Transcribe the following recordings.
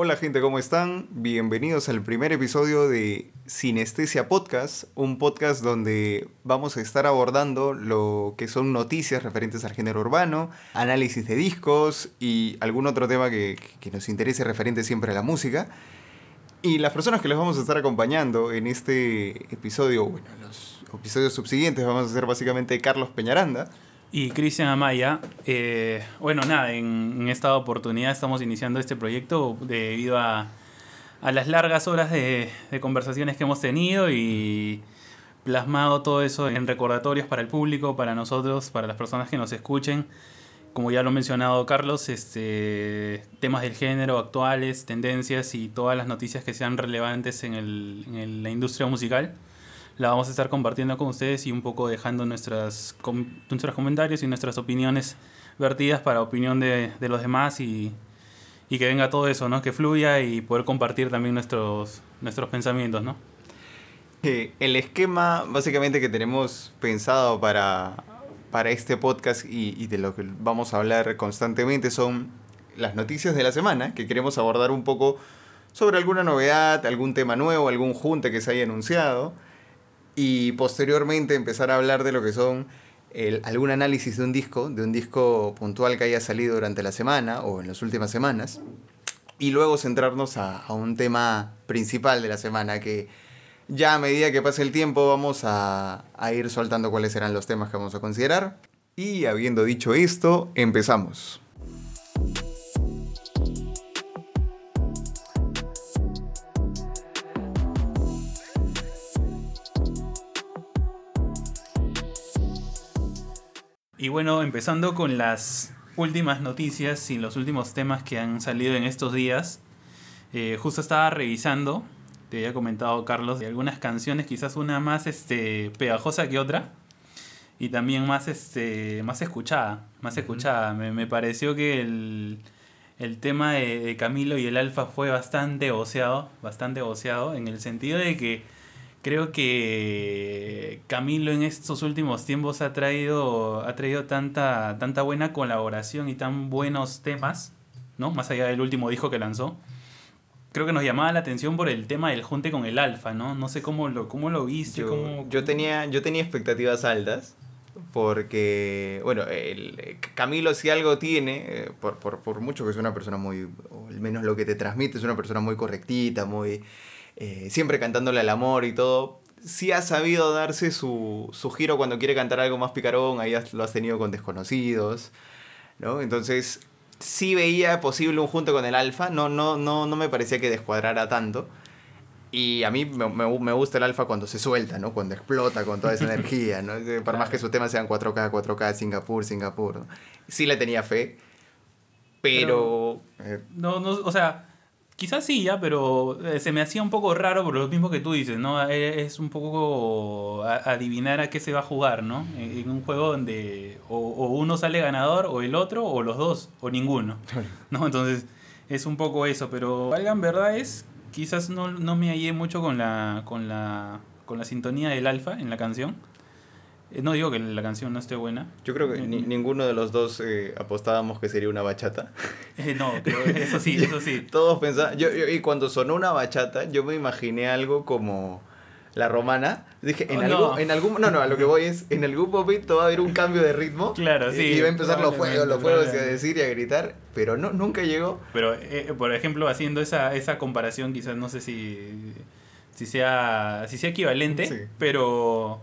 Hola gente, ¿cómo están? Bienvenidos al primer episodio de Sinestesia Podcast, un podcast donde vamos a estar abordando lo que son noticias referentes al género urbano, análisis de discos y algún otro tema que, que nos interese referente siempre a la música. Y las personas que les vamos a estar acompañando en este episodio, bueno, los episodios subsiguientes vamos a ser básicamente Carlos Peñaranda. Y Cristian Amaya, eh, bueno, nada, en, esta oportunidad estamos iniciando este proyecto debido a, a las largas horas de, conversaciones que hemos tenido y plasmado todo eso en recordatorios para el público, para nosotros, para las personas que nos escuchen. Como ya lo ha mencionado Carlos, este, temas del género actuales, tendencias y todas las noticias que sean relevantes en, el, en la industria musical la vamos a estar compartiendo con ustedes y un poco dejando nuestras, nuestros comentarios y nuestras opiniones vertidas para opinión de, de los demás y, y, que venga todo eso, ¿no? Que fluya y poder compartir también nuestros, nuestros pensamientos, ¿no? el esquema básicamente que tenemos pensado para, para este podcast y, y, de lo que vamos a hablar constantemente son las noticias de la semana, que queremos abordar un poco sobre alguna novedad, algún tema nuevo, algún junte que se haya anunciado y posteriormente empezar a hablar de lo que son el, algún análisis de un disco, de un disco puntual que haya salido durante la semana o en las últimas semanas, y luego centrarnos a, un tema principal de la semana que ya a medida que pase el tiempo vamos a, a ir soltando cuáles serán los temas que vamos a considerar. Y habiendo dicho esto, empezamos. Y bueno, empezando con las últimas noticias y los últimos temas que han salido en estos días. Eh, justo estaba revisando, te había comentado Carlos, de algunas canciones, quizás una más este, pegajosa que otra. Y también más, este, más escuchada. Más escuchada. Me, me pareció que el, el tema de, de, Camilo y el Alfa fue bastante oceado. Bastante oceado. En el sentido de que creo que Camilo en estos últimos tiempos ha traído, ha traído tanta, tanta buena colaboración y tan buenos temas, ¿no? Más allá del último disco que lanzó. Creo que nos llamaba la atención por el tema del junte con el alfa, ¿no? No sé cómo lo, cómo lo viste. Yo, cómo... yo, tenía, yo tenía expectativas altas porque, bueno, el, Camilo si algo tiene, eh, por, por, por mucho que es una persona muy, o al menos lo que te transmite, es una persona muy correctita, muy eh, siempre cantándole al amor y todo, sí ha sabido darse su, su, giro cuando quiere cantar algo más picarón, ahí lo has tenido con desconocidos, ¿no? Entonces, sí veía posible un junto con el alfa, no, no, no, no me parecía que descuadrara tanto. Y a mí me, me, me, gusta el alfa cuando se suelta, ¿no? Cuando explota con toda esa energía, ¿no? Por claro. más que sus temas sean 4K, 4K, Singapur, Singapur, ¿no? Sí le tenía fe, pero... pero eh, no, no, o sea, Quizás sí, ya, pero eh, se me hacía un poco raro por lo mismo que tú dices, ¿no? Es un poco adivinar a qué se va a jugar, ¿no? En un juego donde o, o uno sale ganador, o el otro, o los dos, o ninguno, ¿no? Entonces es un poco eso, pero valgan verdad es, quizás no, no me hallé mucho con la, con, la, con la sintonía del alfa en la canción. Eh, No digo que la canción no esté buena. Yo creo que ni, ninguno de los dos eh, apostábamos que sería una bachata. Eh, no, pero eso sí, eso sí. Todos pensaban. Yo, yo, y cuando sonó una bachata, yo me imaginé algo como la romana. Dije, en, oh, algún, no. en algún. No, no, a lo que voy es. En algún momento va a haber un cambio de ritmo. Claro, sí. Y va a empezar los fuegos, los fuegos a decir y a gritar. Pero no, nunca llegó. Pero, eh, por ejemplo, haciendo esa, esa comparación, quizás no sé si. Si sea, si sea equivalente, sí. pero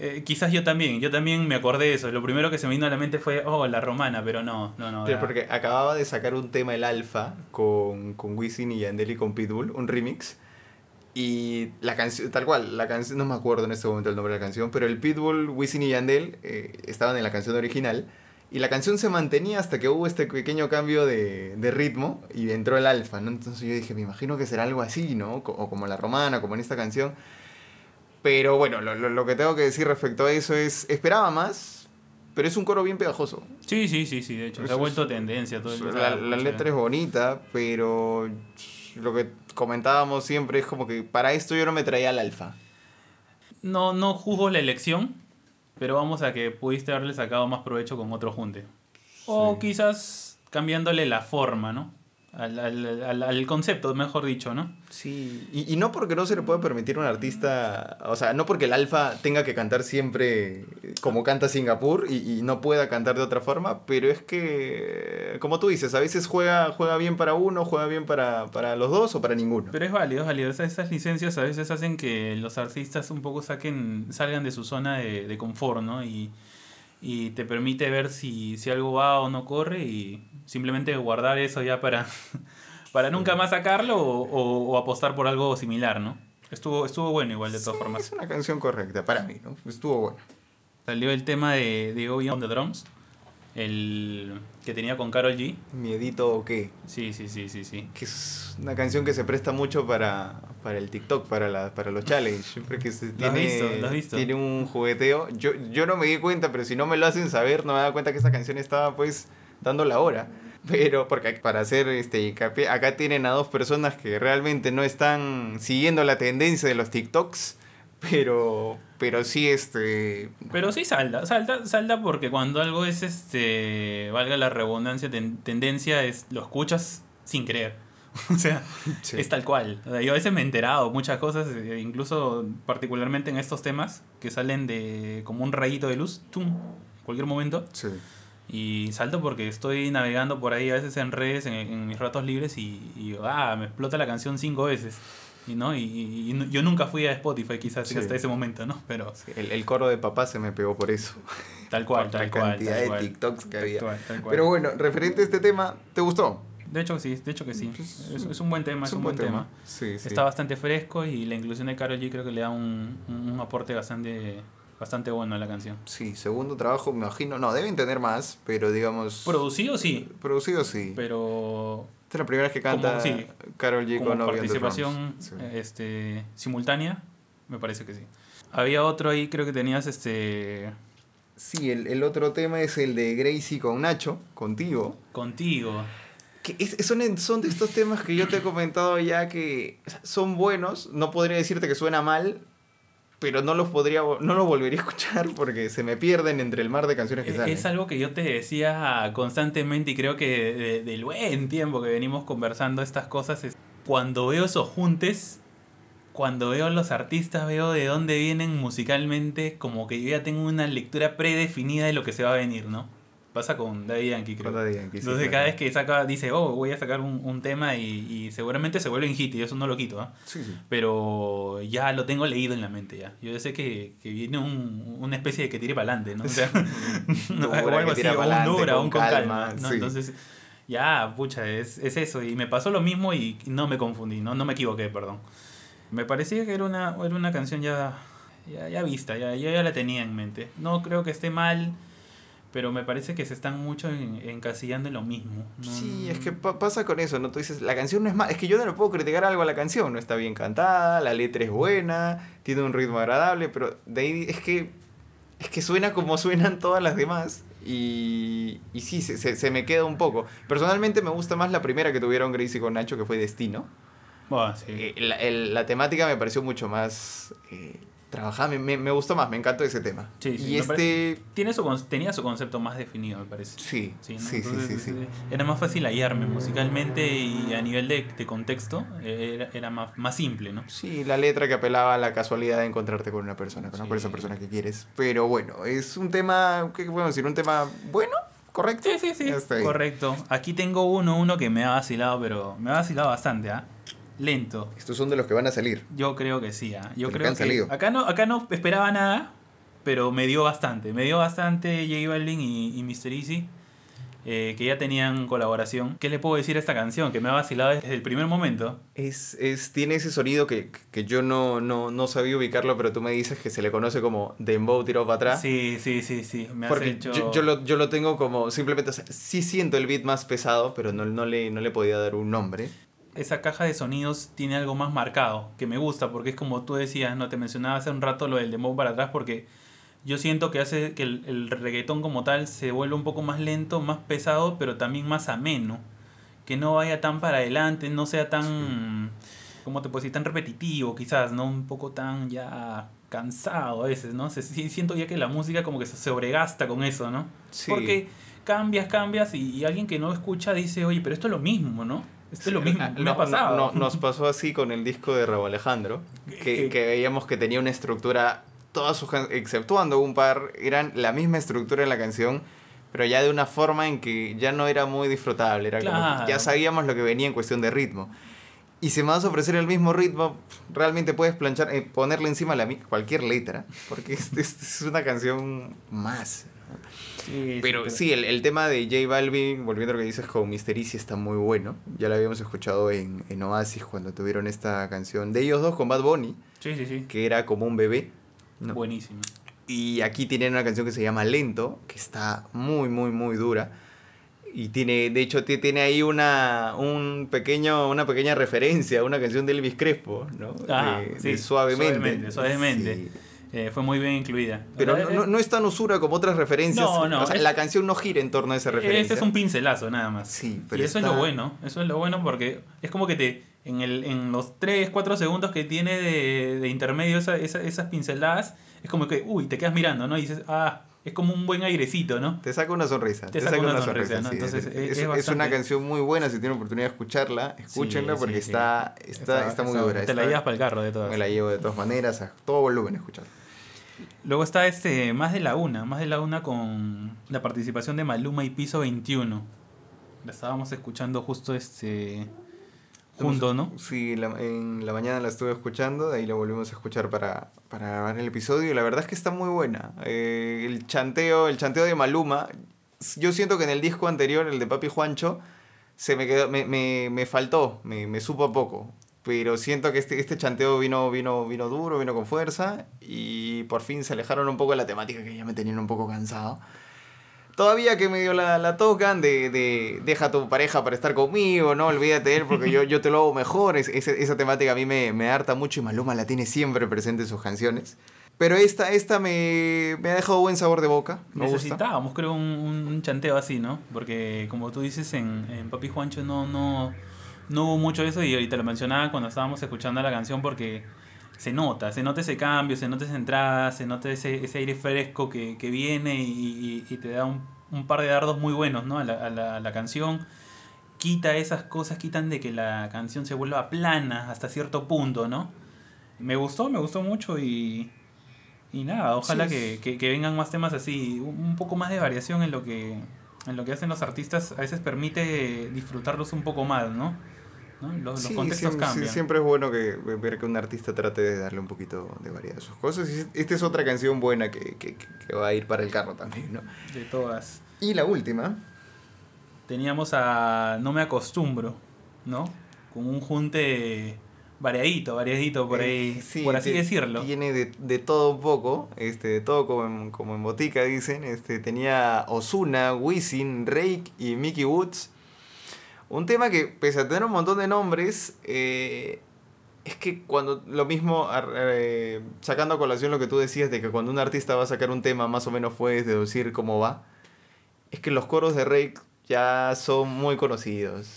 eh, quizás yo también, yo también me acordé de eso. Lo primero que se me vino a la mente fue, oh, la romana, pero no, no, no. Sí, porque acababa de sacar un tema el Alfa con, con Wisin y Yandel y con Pitbull, un remix. Y la canción, tal cual, la canción, no me acuerdo en este momento el nombre de la canción, pero el Pitbull, Wisin y Yandel eh, estaban en la canción original. Y la canción se mantenía hasta que hubo este pequeño cambio de, de ritmo y entró el alfa, ¿no? Entonces yo dije, me imagino que será algo así, ¿no? O como la romana, como en esta canción. Pero bueno, lo, lo, lo, que tengo que decir respecto a eso es, esperaba más, pero es un coro bien pegajoso. Sí, sí, sí, sí, de hecho, se ha vuelto tendencia. Todo el la, la letra es bonita, pero lo que comentábamos siempre es como que para esto yo no me traía al alfa. No, no juzgo la elección, pero vamos a que pudiste haberle sacado más provecho con otro junte. O sí. quizás cambiándole la forma, ¿no? Al, al, al, al concepto, mejor dicho, ¿no? Sí, y, y, no porque no se le pueda permitir a un artista, o sea, no porque el alfa tenga que cantar siempre como canta Singapur y, y, no pueda cantar de otra forma, pero es que, como tú dices, a veces juega, juega bien para uno, juega bien para, para los dos o para ninguno. Pero es válido, es válido. Esas, esas licencias a veces hacen que los artistas un poco saquen, salgan de su zona de, de confort, ¿no? Y, y te permite ver si, si algo va o no corre y simplemente guardar eso ya para, para nunca más sacarlo o, o, o, apostar por algo similar, ¿no? Estuvo, estuvo bueno igual de todas sí, formas. Es una canción correcta para mí, ¿no? Estuvo bueno. Salió el tema de, de Obi on the Drums, el que tenía con Carol G. Miedito o qué. Sí, sí, sí, sí, sí. Que es una canción que se presta mucho para, para el TikTok, para, la, para los challenges. Porque se ¿Lo tiene, has visto? ¿Lo has visto? tiene un jugueteo. Yo, yo no me di cuenta, pero si no me lo hacen saber, no me da cuenta que esa canción estaba pues dando la hora. Pero, porque para hacer este hincapié, acá tienen a dos personas que realmente no están siguiendo la tendencia de los TikToks, pero, pero sí, este... Pero sí salta, salta, salta porque cuando algo es, este, valga la redundancia, ten, tendencia, es lo escuchas sin creer. O sea, sí. es tal cual. O sea, yo a veces me he enterado muchas cosas, eh, incluso particularmente en estos temas, que salen de como un rayito de luz, ¡tum! cualquier momento. Sí. Y salto porque estoy navegando por ahí a veces en redes, en, en mis ratos libres, y, y, ah, me explota la canción cinco veces. Y, ¿no? Y, y, y yo nunca fui a Spotify quizás sí. hasta ese momento, ¿no? Pero... Sí, el, el, coro de papá se me pegó por eso. Tal cual, tal la cual. cantidad tal de cual. TikToks que tal había. Cual, tal cual. Pero bueno, referente a este tema, ¿te gustó? De hecho sí, de hecho que sí. Pues, es, es, un buen tema, es, un buen tema. tema. Sí. Está bastante fresco y la inclusión de Karol G creo que le da un, un aporte bastante bastante bueno a la canción. Sí, segundo trabajo, me imagino. No, deben tener más, pero digamos. Producido sí. Producido sí. Pero. Esta es la primera vez que canta como, sí, Carol G con participación sí. este, simultánea, me parece que sí. Había otro ahí, creo que tenías este. Sí, el, el otro tema es el de Gracie con Nacho, contigo. Contigo. Que es, son, son de estos temas que yo te he comentado ya que son buenos. No podría decirte que suena mal, pero no los podría no los volvería a escuchar porque se me pierden entre el mar de canciones que salen. Es algo que yo te decía constantemente y creo que de, del buen tiempo que venimos conversando estas cosas es cuando veo esos juntes, cuando veo los artistas, veo de dónde vienen musicalmente, como que yo ya tengo una lectura predefinida de lo que se va a venir, ¿no? Pasa con Daddy Yankee, creo. Daddy Yankee, Entonces, sí, cada claro. vez que saca, dice, oh, voy a sacar un, un tema y, y, seguramente se vuelve en hit, y eso no lo quito, ¿eh? Sí, sí. Pero ya lo tengo leído en la mente, ya. Yo sé que, que viene un, una especie de que tire para adelante, ¿no? O sea, o algo así, o un dura, un con calma, calma ¿no? Entonces, ya, pucha, es, es eso. Y me pasó lo mismo y no me confundí, no, no me equivoqué, perdón. Me parecía que era una, era una canción ya, ya, ya vista, ya, yo ya la tenía en mente. No creo que esté mal pero me parece que se están mucho en, encasillando en lo mismo. ¿no? Sí, es que pa pasa con eso, ¿no? Tú dices, la canción no es mal, es que yo no le puedo criticar algo a la canción, no está bien cantada, la letra es buena, tiene un ritmo agradable, pero de ahí es que, es que suena como suenan todas las demás. Y, y sí, se, se, se me queda un poco. Personalmente me gusta más la primera que tuvieron Gracie con Nacho, que fue Destino. Bueno, sí. eh, la, el, la, temática me pareció mucho más... Eh, trabajaba, me, me, gustó más, me encantó ese tema. Sí, sí, y este... Tiene su, tenía su concepto más definido, me parece. Sí, sí, ¿no? sí, Entonces, sí, Era más fácil hallarme musicalmente y a nivel de, de contexto era, era más, más, simple, ¿no? Sí, la letra que apelaba a la casualidad de encontrarte con una persona, con, sí. esa persona que quieres. Pero bueno, es un tema, ¿qué podemos decir? Un tema bueno, ¿correcto? Sí, sí, sí, correcto. Aquí tengo uno, uno que me ha vacilado, pero me ha vacilado bastante, ¿ah? ¿eh? Lento. Estos son de los que van a salir. Yo creo que sí. ¿eh? Yo creo que han salido. acá no acá no esperaba nada, pero me dio bastante. Me dio bastante J Balvin y, y Mr. Easy. Eh, que ya tenían colaboración. ¿Qué le puedo decir a esta canción? Que me ha vacilado desde el primer momento. Es, es, tiene ese sonido que, que yo no, no, no sabía ubicarlo, pero tú me dices que se le conoce como Dembow tirado para atrás. Sí, sí, sí, sí. Me Porque hecho... yo, yo, lo, yo lo tengo como simplemente, o sea, sí siento el beat más pesado, pero no, no, le, no le podía dar un nombre esa caja de sonidos tiene algo más marcado, que me gusta, porque es como tú decías, no te mencionaba hace un rato lo del dembow para atrás, porque yo siento que hace que el, el, reggaetón como tal se vuelva un poco más lento, más pesado, pero también más ameno. Que no vaya tan para adelante, no sea tan, sí. ¿cómo te puedo decir? Tan repetitivo quizás, ¿no? Un poco tan ya cansado a veces, ¿no? Se, siento ya que la música como que se sobregasta con eso, ¿no? Sí. Porque cambias, cambias y, y alguien que no escucha dice, oye, pero esto es lo mismo, ¿no? Esto es lo mismo, No, pasado. no, no, nos pasó así con el disco de Raúl Alejandro, que, que veíamos que tenía una estructura, todas sus exceptuando un par, eran la misma estructura de la canción, pero ya de una forma en que ya no era muy disfrutable, era como Claro. ya sabíamos lo que venía en cuestión de ritmo. Y si me vas a ofrecer el mismo ritmo, realmente puedes planchar, eh, ponerle encima la, cualquier letra, porque es, es- es una canción más. Sí, Pero sí, el, el tema de J Balvin, volviendo a lo que dices con Mysterici, está muy bueno. Ya lo habíamos escuchado en, en Oasis cuando tuvieron esta canción de ellos dos con Bad Bunny, Sí, sí, sí. que era como un bebé. ¿no? Buenísimo. Y aquí tienen una canción que se llama Lento, que está muy, muy, muy dura. Y tiene, de hecho, ti- tiene ahí una, un pequeño, una pequeña referencia a una canción de Elvis Crespo, ¿no? Ah, de, sí, de suavemente. suavemente, suavemente. Sí. Eh, fue muy bien incluida. Pero sea, no, no- no es tan usura como otras referencias. No, no, O sea, es- la canción no gira en torno a esa referencia. Este es un pincelazo nada más. Sí, pero y eso es lo bueno, eso es lo bueno porque es como que te en, el, en los 3, 4 segundos que tiene de, de intermedio esa, esa- esas pinceladas, es como que, uy, te quedas mirando, ¿no? Y dices, ah, es como un buen airecito, ¿no? Te saca una sonrisa. Te saca una sonrisa, ¿no? sí. Entonces, es, es- bastante- una canción muy buena. Si tienen oportunidad de escucharla, escúchenla Sí, porque sí, está, está, está, muy dura. Te la llevas para el carro de todas. Me la llevo de todas maneras, a todo volumen escucharla. Luego está este Más de la Una, Más de la Una con la participación de Maluma y Piso 21. La estábamos escuchando justo este juntos, ¿no? Sí, la- en la mañana la estuve escuchando, de ahí la volvimos a escuchar para, para grabar el episodio y la verdad es que está muy buena. Eh, el chanteo, el chanteo de Maluma, yo siento que en el disco anterior, el de Papi Juancho, se me quedó, me, me, me faltó, me, me supo a poco. Pero siento que este, este chanteo vino, vino, vino duro, vino con fuerza y por fin se alejaron un poco de la temática que ya me tenían un poco cansado. Todavía que medio la, la tocan de, de deja a tu pareja para estar conmigo, no olvídate de él porque yo, yo te lo hago mejor. Es, ese- esa temática a mí me, me harta mucho y Maluma la tiene siempre presente en sus canciones. Pero esta, esta me, me ha dejado buen sabor de boca. Me gusta. Necesitábamos, creo, un, un- chanteo así, ¿no? Porque, como tú dices, en, en Papi Juancho no, no, no hubo mucho eso y ahorita lo mencionaba cuando estábamos escuchando la canción porque se nota, se nota ese cambio, se nota esa entrada, se nota ese, ese aire fresco que, que viene y, y- y te da un, un par de dardos muy buenos, ¿no? A la, a la- a la canción. Quita esas cosas, quitan de que la canción se vuelva plana hasta cierto punto, ¿no? Me gustó, me gustó mucho y, y nada, ojalá Sí, que, que, que vengan más temas así, un un poco más de variación en lo que en lo que hacen los artistas, a veces permite disfrutarlos un poco más, ¿no? ¿No? Los, los Sí, contextos siempre, sí, cambian. siempre es bueno que, ver que un artista trate de darle un poquito de variedad a sus cosas. Y esta es otra canción buena que, que, que va a ir para el carro también, ¿no? De todas. Y la última, Teníamos a No me acostumbro, ¿no? Con un junte variadito, variadito por ahí, Eh, sí, por así te- decirlo. Tiene de, de todo un poco, este, de todo como en, como en botica dicen. Este, tenía Osuna, Wisin, Rake y Mickey Woods. Un tema que, pese a tener un montón de nombres, eh, es que cuando lo mismo, eh, sacando a colación lo que tú decías de que cuando un artista va a sacar un tema, más o menos puedes deducir cómo va. Es que los coros de Rake ya son muy conocidos.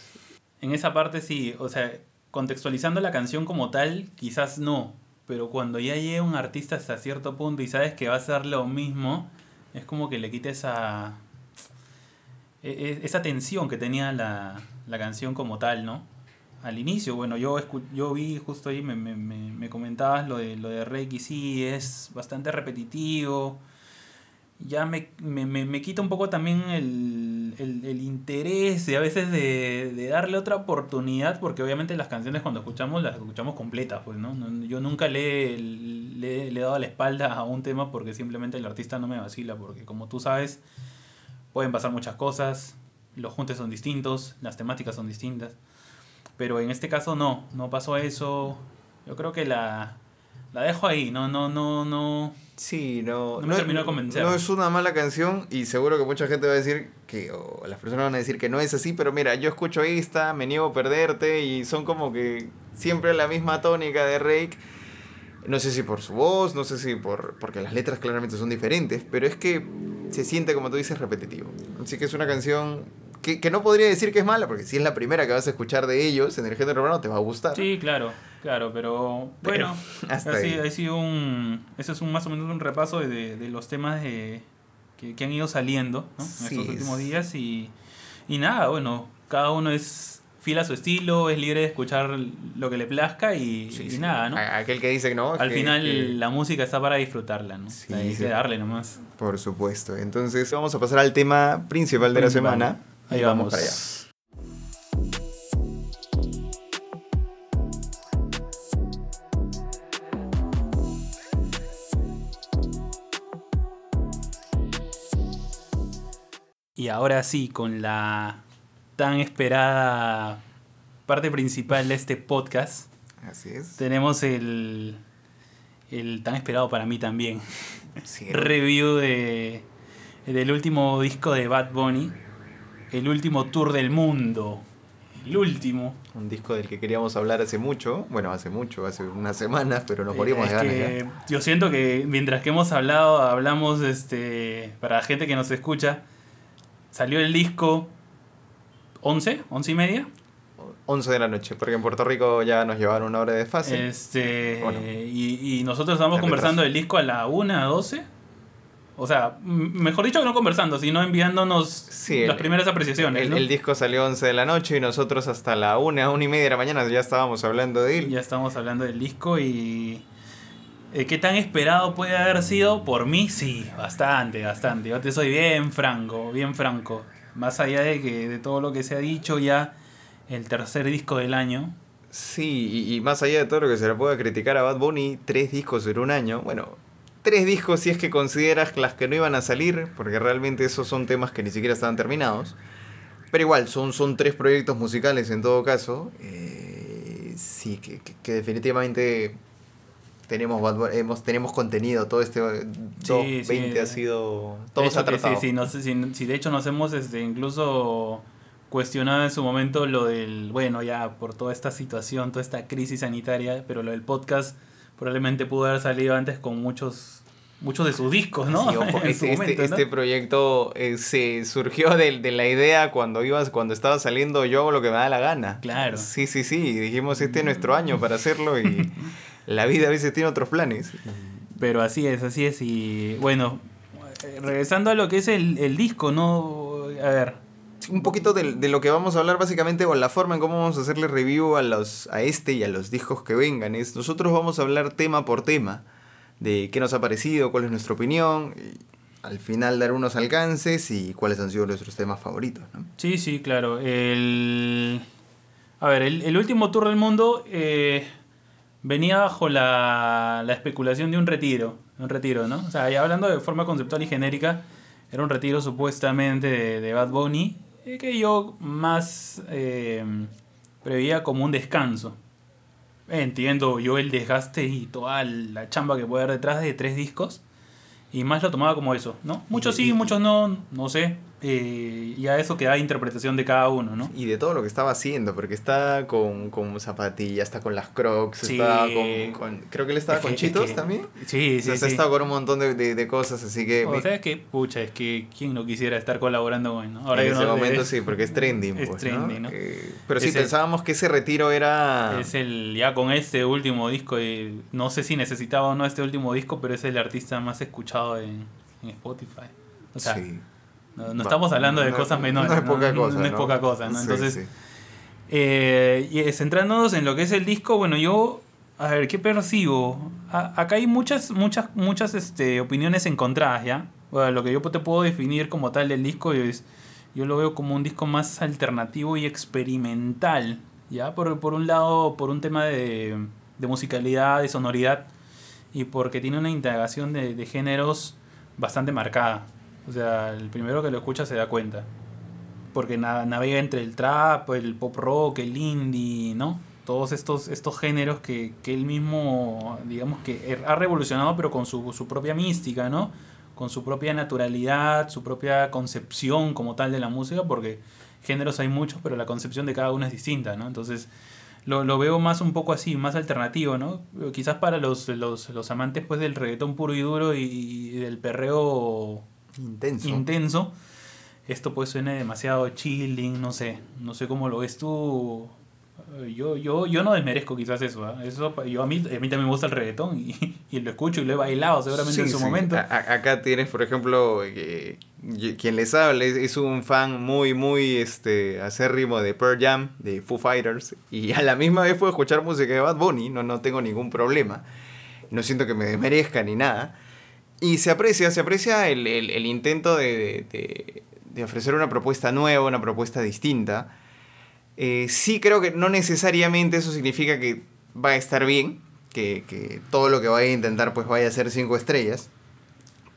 En esa parte sí, o sea, contextualizando la canción como tal, quizás no, pero cuando ya llega un artista hasta cierto punto y sabes que va a ser lo mismo, es como que le quita esa e- e- esa tensión que tenía la, la canción como tal, ¿no? Al inicio, bueno, yo yo vi justo ahí, me, me, me, me comentabas lo de, lo de Reiki, sí, es bastante repetitivo, ya me, me, quita un poco también el, el, el interés de a veces de, de darle otra oportunidad, porque obviamente las canciones cuando escuchamos las escuchamos completas, pues. No- Yo nunca le, le, le he dado la espalda a un tema porque simplemente el artista no me vacila, porque como tú sabes, pueden pasar muchas cosas, los juntes son distintos, las temáticas son distintas, pero en este caso no, no pasó eso, yo creo que la, la dejo ahí, no, no, no, no... Sí, no, No me terminó de convencer. No es una mala canción y seguro que mucha gente va a decir que, o las personas van a decir que no es así, pero mira, yo escucho esta, me niego a perderte y son como que siempre la misma tónica de Rake. No sé si por su voz, no sé si por porque las letras claramente son diferentes, pero es que se siente, como tú dices, repetitivo. Así que es una canción que, que no podría decir que es mala, porque si es la primera que vas a escuchar de ellos en el género urbano, te va a gustar. Sí, claro, claro, pero Pero, bueno, hasta así, ahí. ha sido un, ese es un más o menos un repaso de, de los temas de, que, que han ido saliendo ¿no? en Sí, estos últimos es- días y, y nada, bueno, cada uno es fiel a su estilo, es libre de escuchar lo que le plazca y, Sí, y sí. nada, ¿no? Aquel que dice que no. Al que- final que- la música está para disfrutarla, ¿no? Sí, Hay sí. que darle nomás. Por supuesto. Entonces vamos a pasar al tema principal de Principal. la semana. Ahí Y vamos. para allá. Y ahora sí, con la tan esperada parte principal de este podcast, Así es. tenemos el, el tan esperado para mí también, Sí, review de, del último disco de Bad Bunny, el último tour del mundo, el último. un disco del que queríamos hablar hace mucho. Bueno, hace mucho, hace unas semanas, pero nos morimos Eh, de es ganas que ya. yo siento que mientras que hemos hablado, hablamos este para la gente que nos escucha, salió el disco 11, 11 y media. 11 de la noche, porque en Puerto Rico ya nos llevaron una hora de fase. Este, Bueno. y, y nosotros estamos conversando del disco a la 1, 12. O sea, mejor dicho que no conversando, sino enviándonos Sí, las el- primeras apreciaciones. el, ¿no? el disco salió 11 de la noche y nosotros hasta la 1, 1 y media de la mañana ya estábamos hablando de él. Ya estamos hablando del disco y... eh, ¿Qué tan esperado puede haber sido? Por mí, sí, bastante, bastante. Yo te soy bien franco, bien franco. Más allá de que de todo lo que se ha dicho ya, el tercer disco del año. Sí, y, y más allá de todo lo que se le pueda criticar a Bad Bunny, tres discos en un año. Bueno, tres discos si es que consideras las que no iban a salir, porque realmente esos son temas que ni siquiera estaban terminados. Pero igual, son, son tres proyectos musicales en todo caso. Eh, sí, que, que- que definitivamente tenemos, Bad Bunny- hemos, tenemos contenido. Todo este 2020 sí. ha sido... Todo hecho se ha que tratado. Sí, sí, no sé si, si de hecho nos hemos este, incluso cuestionado en su momento lo del, bueno, ya por toda esta situación, toda esta crisis sanitaria, pero lo del podcast probablemente pudo haber salido antes con muchos muchos de sus discos, ¿no? Sí, ojo, este, este- este proyecto eh, se surgió de, de la idea cuando ibas, cuando estaba saliendo yo hago lo que me da la gana. Claro. Sí, sí, sí. Dijimos este es nuestro año para hacerlo y la vida a veces tiene otros planes. Pero así es, así es. Y bueno, eh, regresando a lo que es el, el disco, ¿no? A ver, Un poquito de, de lo que vamos a hablar básicamente o la forma en cómo vamos a hacerle review a los a este y a los discos que vengan es nosotros vamos a hablar tema por tema de qué nos ha parecido, cuál es nuestra opinión, al final dar unos alcances y cuáles han sido nuestros temas favoritos, ¿no? Sí, sí, claro. El... A ver, el, el último tour del mundo eh, venía bajo la, la especulación de un retiro. Un retiro, ¿no? O sea, hablando de forma conceptual y genérica, era un retiro supuestamente de, de Bad Bunny, que yo más eh, preveía como un descanso. Entiendo yo el desgaste y toda la chamba que puede haber detrás de tres discos. Y más lo tomaba como eso, ¿no? Muchos sí, muchos no, no sé. Eh, y a eso queda interpretación de cada uno, ¿no? Y de todo lo que estaba haciendo, porque está con, con zapatillas, está con las crocs, Sí. está con, con- Creo que él estaba Es con que- es chitos que- también. Sí, O sea, sí, sí. estado con un montón de, de- de cosas, así que... O sea, es que, pucha, es que quién no quisiera estar colaborando con él, ¿no? en yo ese momento es- sí, porque es trending. es pues, ¿no? Eh, pero sí, el- pensábamos que ese retiro era... Es el, ya con este último disco, eh, no sé si necesitaba o no este último disco, pero es el artista más escuchado en, en Spotify. O sea, Sí. No, estamos hablando de no- cosas menores. No es poca cosa. No es poca cosa, Entonces, sí. Eh, y eh, centrándonos en lo que es el disco, bueno, yo, a ver, ¿qué percibo? A- acá hay muchas, muchas, muchas este, opiniones encontradas, ¿ya? Bueno, lo que yo te puedo definir como tal del disco es, yo lo veo como un disco más alternativo y experimental, ¿ya? Por, por un lado, por un tema de, de musicalidad, de sonoridad, y porque tiene una integración de, de géneros bastante marcada. O sea, el primero que lo escucha se da cuenta porque na- navega entre el trap, el pop rock, el indie, ¿no? Todos estos, estos géneros que, que él mismo, digamos que ha revolucionado, pero con su, su propia mística, ¿no? Con su propia naturalidad, su propia concepción como tal de la música, porque géneros hay muchos, pero la concepción de cada uno es distinta, ¿no? Entonces, lo, lo veo más un poco así, más alternativo, ¿no? Quizás para los, los, los amantes pues del reggaetón puro y duro y, y del perreo Intenso. intenso, esto pues suene demasiado chilling, no sé, no sé cómo lo ves tú. Eh, yo, yo, yo no desmerezco quizás eso, ¿ah? eso yo a mí, a mí también me gusta el reggaetón y, y lo escucho y lo he bailado seguramente en su momento. acá tienes, por ejemplo, quien les habla es, un fan muy, muy este, acérrimo de Pearl Jam, de Foo Fighters, y a la misma vez puedo escuchar música de Bad Bunny, no, no tengo ningún problema, no siento que me desmerezca ni nada. Y se aprecia, se aprecia el, el, intento de, de, de ofrecer una propuesta nueva, una propuesta distinta eh, sí creo que no necesariamente eso significa que va a estar bien, que, todo lo que vaya a intentar pues vaya a ser cinco estrellas.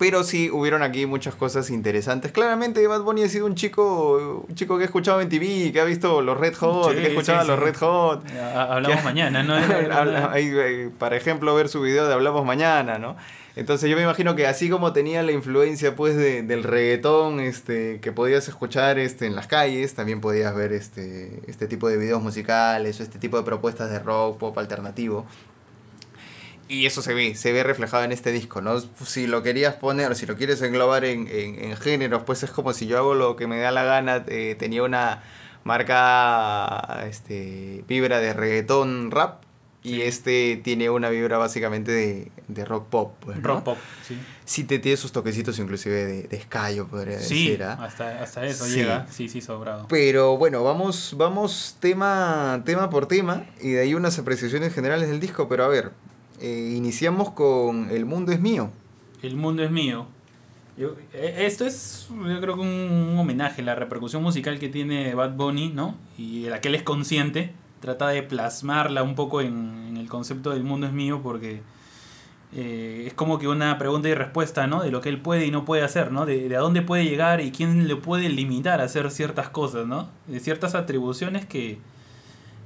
Pero sí hubieron aquí muchas cosas interesantes. Claramente Bad Bunny ha sido un chico, un chico que ha escuchado en TV, que ha visto los Red Hot, que ha escuchado los Red Hot. Hablamos mañana, ¿no? Para ejemplo, ver su video de Hablamos mañana, ¿no? Entonces yo me imagino que así como tenía la influencia pues de, del reggaetón este, que podías escuchar este, en las calles, también podías ver este, este tipo de videos musicales o este tipo de propuestas de rock, pop alternativo. Y eso se ve, se ve reflejado en este disco, ¿no? Si lo querías poner, si lo quieres englobar en, en, géneros, pues es como si yo hago lo que me da la gana, eh, tenía una marca este, vibra de reggaetón rap, y este tiene una vibra básicamente de, de rock pop. Pues, rock pop, sí. Sí, te tiene sus toquecitos inclusive de, de Sky, podría decir. ¿ah? hasta, hasta eso llega. Sí, sí, sobrado. Pero bueno, vamos, vamos tema, tema por tema y de ahí unas apreciaciones generales del disco. Pero a ver, eh, iniciamos con El mundo es mío. El mundo es mío. Yo, e, esto es, yo creo que un, homenaje, la repercusión musical que tiene Bad Bunny, ¿no? Y de la que él es consciente trata de plasmarla un poco en, el concepto del mundo es mío porque eh, es como que una pregunta y respuesta, ¿no? De lo que él puede y no puede hacer, ¿no? De, a dónde puede llegar y quién le puede limitar a hacer ciertas cosas, ¿no? De ciertas atribuciones que,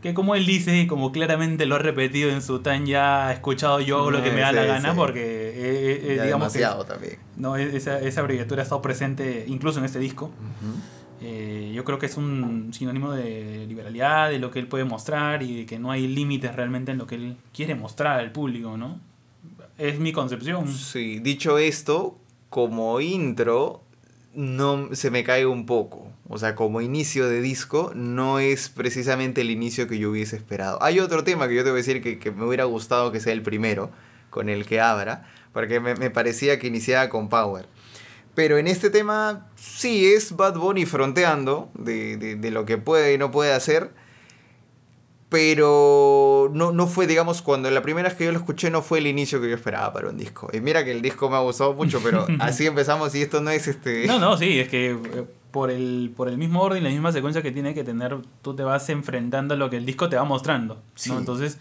que como él dice, como claramente lo ha repetido en su tan ya escuchado yo lo que me da la gana, porque eh, eh, digamos demasiado también. No, esa, esa abreviatura ha estado presente incluso en este disco. Eh, yo creo que es un sinónimo de liberalidad, de lo que él puede mostrar y de que no hay límites realmente en lo que él quiere mostrar al público, ¿no? Es mi concepción. Sí, dicho esto, como intro, no se me cae un poco. O sea, como inicio de disco, no es precisamente el inicio que yo hubiese esperado. Hay otro tema que yo te voy a decir que, que me hubiera gustado que sea el primero, con el que abra, porque me, me parecía que iniciaba con Power. Pero en este tema sí es Bad Bunny fronteando de, lo que puede y no puede hacer. Pero no, no fue, digamos, cuando la primera vez que yo lo escuché no fue el inicio que yo esperaba para un disco. Y mira que el disco me ha gustado mucho, pero así empezamos y esto no es este... No, no, sí, es que eh, por el, por el mismo orden y la misma secuencia que tiene que tener, tú te vas enfrentando a lo que el disco te va mostrando. Entonces,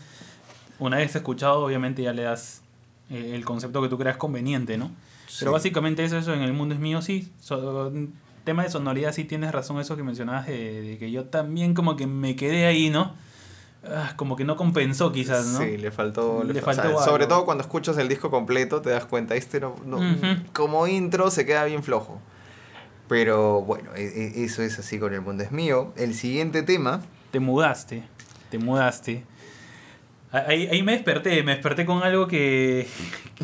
una vez escuchado, obviamente ya le das eh, el concepto que tú creas conveniente, ¿no? Pero básicamente eso, eso en el mundo es mío, sí. tema de sonoridad, sí tienes razón eso que mencionabas, de, que yo también como que me quedé ahí, ¿no? Ah, como que no compensó quizás, ¿no? Sí, le faltó... Le, faltó sobre todo cuando escuchas el disco completo te das cuenta, este no, como intro se queda bien flojo. Pero bueno, e, e, eso es así con El Mundo es Mío. El siguiente tema... Te mudaste, te mudaste. Ahí, ahí me desperté, me desperté con algo que,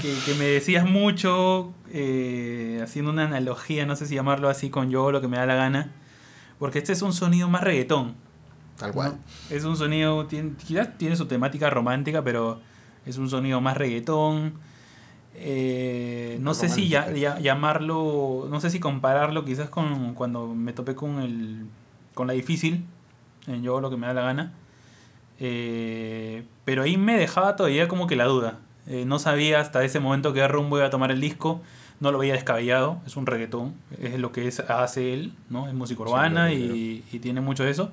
que, me decías mucho, eh, haciendo una analogía, no sé si llamarlo así con yo, lo que me da la gana, porque este es un sonido más reggaetón. Tal cual. Es un sonido, tiene, quizás tiene su temática romántica, pero es un sonido más reggaetón. Eh, no sé si ya, llamarlo, no sé si compararlo quizás con cuando me topé con el con la difícil, en yo lo que me da la gana eh, pero ahí me dejaba todavía como que la duda. Eh, no sabía hasta ese momento qué rumbo iba a tomar el disco. No lo veía descabellado. Es un reggaetón. Es lo que es, hace él. ¿no? Es música urbana y, y, tiene mucho de eso.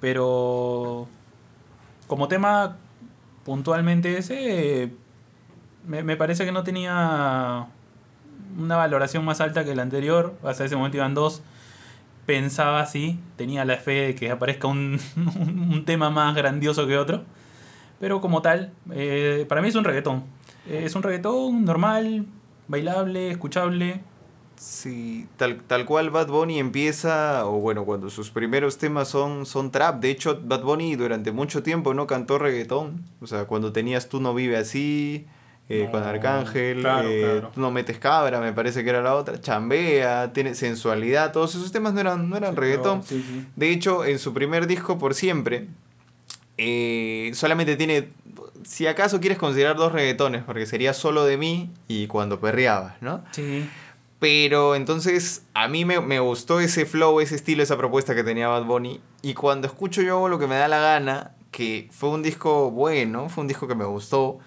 Pero como tema puntualmente ese, me, me parece que no tenía una valoración más alta que el anterior. Hasta ese momento iban dos pensaba así, tenía la fe de que aparezca un, un tema más grandioso que otro. Pero como tal, eh, para mí es un reggaetón. es un reggaetón normal, bailable, escuchable. Sí, tal, tal cual Bad Bunny empieza, o bueno, cuando sus primeros temas son, son trap. De hecho, Bad Bunny durante mucho tiempo no cantó reggaetón. O sea, cuando tenías Tú no vive así, eh, con Arcángel, eh, no metes cabra, me parece que era la otra, chambea, tiene sensualidad, todos esos temas no eran, no eran reggaetón. De hecho, en su primer disco, Por Siempre, eh, solamente tiene, si acaso quieres considerar dos reggaetones, porque sería solo de mí y cuando perreabas, ¿no? Sí. Pero entonces a mí me, me, gustó ese flow, ese estilo, esa propuesta que tenía Bad Bunny. Y cuando escucho yo lo que me da la gana, que fue un disco bueno, fue un disco que me gustó,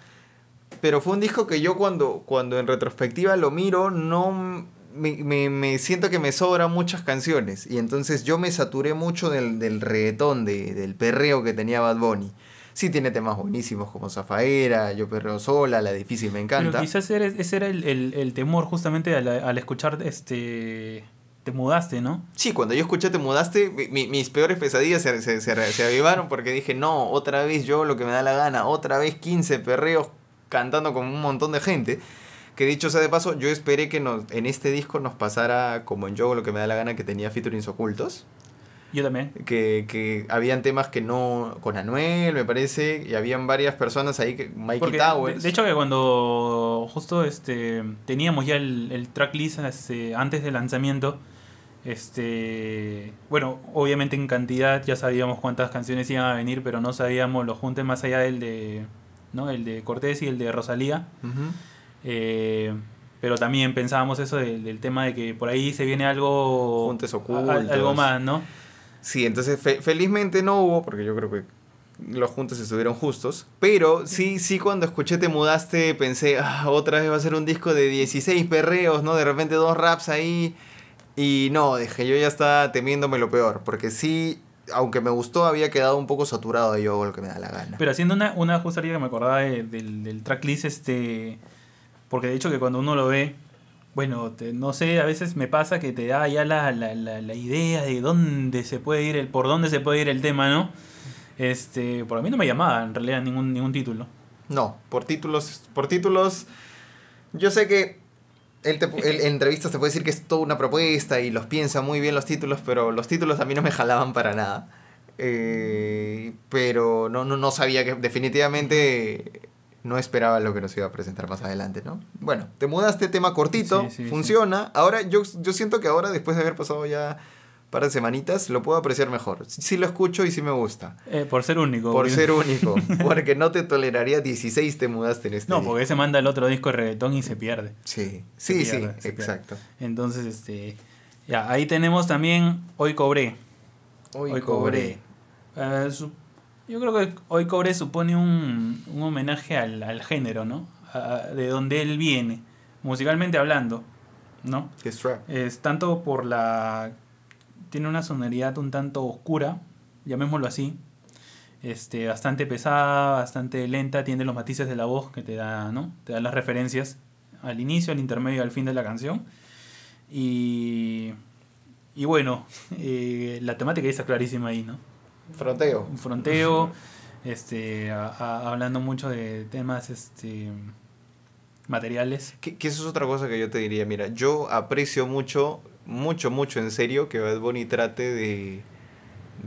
pero fue un disco que yo cuando, cuando en retrospectiva lo miro, no me, me, me siento que me sobran muchas canciones. Y entonces yo me saturé mucho del, del reggaetón, de, del perreo que tenía Bad Bunny sí tiene temas buenísimos como Zafaera, Yo Perreo Sola, La Difícil me encanta. Pero quizás ese era el, el, el temor justamente al, al, escuchar este... Te mudaste, ¿no? Sí, cuando yo escuché Te mudaste, mi, mis peores pesadillas se, se, se, se, avivaron porque dije, no, otra vez yo lo que me da la gana, otra vez 15 perreos cantando con un montón de gente. Que dicho sea de paso, yo esperé que nos, en este disco nos pasara como en Yo lo que me da la gana que tenía featurings ocultos. Yo también. Que, que habían temas que no. con Anuel, me parece, y habían varias personas ahí, que Mikey Porque, Towers. De, de, hecho, que cuando justo este teníamos ya el, el tracklist este, antes del lanzamiento, este bueno, obviamente en cantidad ya sabíamos cuántas canciones iban a venir, pero no sabíamos los juntes más allá del de. ¿No? El de Cortés y el de Rosalía. Uh -huh. eh, pero también pensábamos eso del, del, tema de que por ahí se viene algo. Juntes ocultos. A, algo más, ¿no? Sí, entonces fe felizmente no hubo, porque yo creo que los juntos estuvieron justos. Pero sí, sí, cuando escuché Te Mudaste, pensé, ah, otra vez va a ser un disco de 16 perreos, ¿no? De repente dos raps ahí. Y no, dije, yo ya estaba temiéndome lo peor, porque sí, aunque me gustó, había quedado un poco saturado de yo hago lo que me da la gana. Pero haciendo una, una justaría que me acordaba de, del, del tracklist, este. Porque de hecho que cuando uno lo ve, bueno, te, no sé, a veces me pasa que te da ya la, la, la, la, idea de dónde se puede ir, el, por dónde se puede ir el tema, ¿no? Este, por a mí no me llamaba en realidad ningún, ningún título. No, por títulos, por títulos, yo sé que él, te, él en entrevistas te puede decir que es toda una propuesta y los piensa muy bien los títulos, pero los títulos a mí no me jalaban para nada. Eh, pero no, no, no sabía que definitivamente no esperaba lo que nos iba a presentar más adelante, ¿no? Bueno, te mudaste, tema cortito, sí, sí, funciona. Sí. Ahora yo, yo siento que ahora, después de haber pasado ya par de semanitas, lo puedo apreciar mejor. Sí lo escucho y sí me gusta. Eh, por ser único. Por ser único. porque no te toleraría 16 te mudaste en este No, porque se manda el otro disco de reggaetón y se pierde. Sí, sí, se pierde, sí, exacto. Pierde. Entonces, este... Ya, ahí tenemos también Hoy Cobré. Hoy, Hoy Cobré. cobré. Uh, su yo creo que Hoy Cobre supone un, un homenaje al, al, género, ¿no? De donde él viene, musicalmente hablando, ¿no? Es trap. Es tanto por la... Tiene una sonoridad un tanto oscura, llamémoslo así. Este, bastante pesada, bastante lenta, tiene los matices de la voz que te da, ¿no? Te da las referencias al inicio, al intermedio y al fin de la canción. Y... Y bueno, eh, la temática está clarísima ahí, ¿no? Fronteo. Un fronteo, este, a, a, hablando mucho de temas este, materiales. Que, que, eso es otra cosa que yo te diría. Mira, yo aprecio mucho, mucho, mucho en serio que Bad Bunny trate de,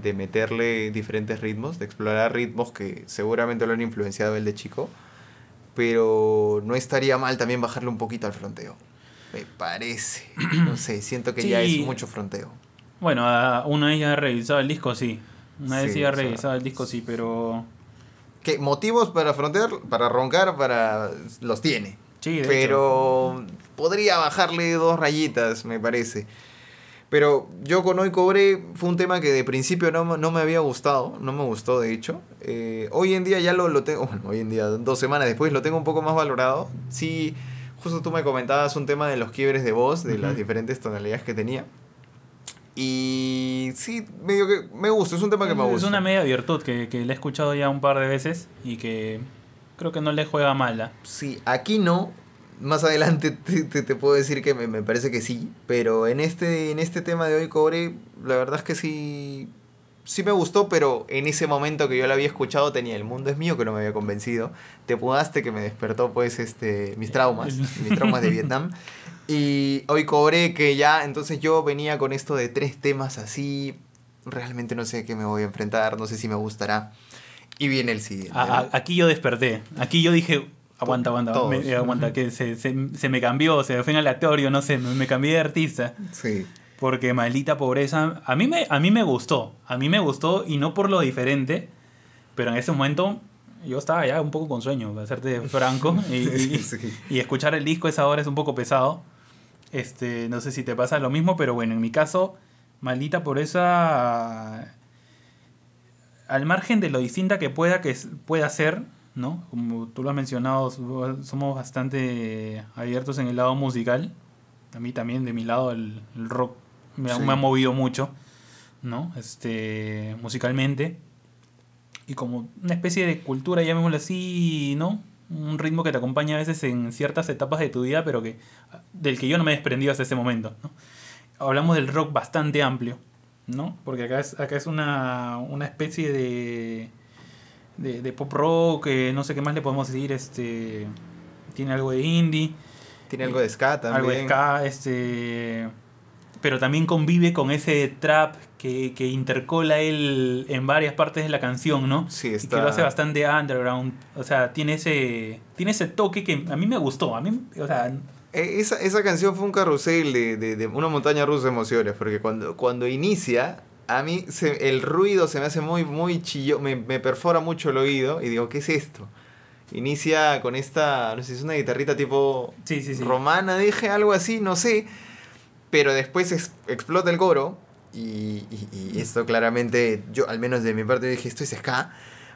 de meterle diferentes ritmos, de explorar ritmos que seguramente lo han influenciado él de chico. Pero no estaría mal también bajarle un poquito al fronteo. Me parece. No sé, siento que sí. ya es mucho fronteo. Bueno, uno vez ya ha revisado el disco, sí. Una vez sí, ha revisado el disco, sí, pero. ¿Qué? ¿Motivos para frontear? Para roncar, para. los tiene. Sí, de Pero hecho. Podría bajarle dos rayitas, me parece. Pero yo con Hoy Cobré fue un tema que de principio no, no me había gustado, no me gustó de hecho. Eh, hoy en día ya lo, lo tengo, bueno, hoy en día, dos semanas después, lo tengo un poco más valorado. Sí, justo tú me comentabas un tema de los quiebres de voz, de uh -huh. las diferentes tonalidades que tenía. Y sí, medio que me gusta, es un tema que me gusta. Es una media virtud que, que le he escuchado ya un par de veces y que creo que no le juega mala. Sí, aquí no. Más adelante te, te, te puedo decir que me, me, parece que sí. Pero en este, en este tema de hoy cobre, la verdad es que sí. Sí me gustó, pero en ese momento que yo la había escuchado tenía El mundo es mío que no me había convencido. Te pudaste que me despertó pues este mis traumas, mis traumas de Vietnam. Y hoy cobré que ya, entonces yo venía con esto de tres temas así. Realmente no sé a qué me voy a enfrentar, no sé si me gustará. Y viene el siguiente. A, aquí yo desperté. Aquí yo dije, aguanta, aguanta, Todos. me, aguanta, que se, se, se, me cambió, se me fue en aleatorio, no sé, me, me cambié de artista. Sí. Porque maldita pobreza, a mí, me, a mí me gustó, a mí me gustó y no por lo diferente, Pero en ese momento yo estaba ya un poco con sueño, para serte franco. Y, Sí. y escuchar el disco a esa hora es un poco pesado. Este, no sé si te pasa lo mismo, pero bueno, en mi caso, maldita por esa. Al margen de lo distinta que pueda, que pueda ser, ¿no? Como tú lo has mencionado, so- somos bastante abiertos en el lado musical. A mí también, de mi lado, el, el rock me, Sí. me ha movido mucho, ¿no? Este, musicalmente. Y como una especie de cultura, llamémoslo así, ¿no? Un ritmo que te acompaña a veces en ciertas etapas de tu vida, pero que del que yo no me he desprendido hasta ese momento, ¿no? Hablamos del rock bastante amplio, ¿no? Porque acá es, acá es una, una especie de, de, de pop rock, eh, no sé qué más le podemos decir, este tiene algo de indie, Tiene algo de ska también. algo de ska, este pero también convive con ese trap que, que intercola él en varias partes de la canción, ¿no? Sí, Y está. que lo hace bastante underground. O sea, tiene ese, tiene ese toque que a mí me gustó. A mí, o sea, Eh, Esa, esa canción fue un carrusel de, de- de una montaña rusa de emociones, porque cuando, cuando inicia, a mí se- el ruido se me hace muy, muy chillo, me, me perfora mucho el oído y digo, ¿qué es esto? Inicia con esta, no sé, es una guitarrita tipo sí, sí, sí. romana, dije algo así, no sé, pero después ex- explota el coro y, y- y esto claramente, yo al menos de mi parte dije, esto es ska,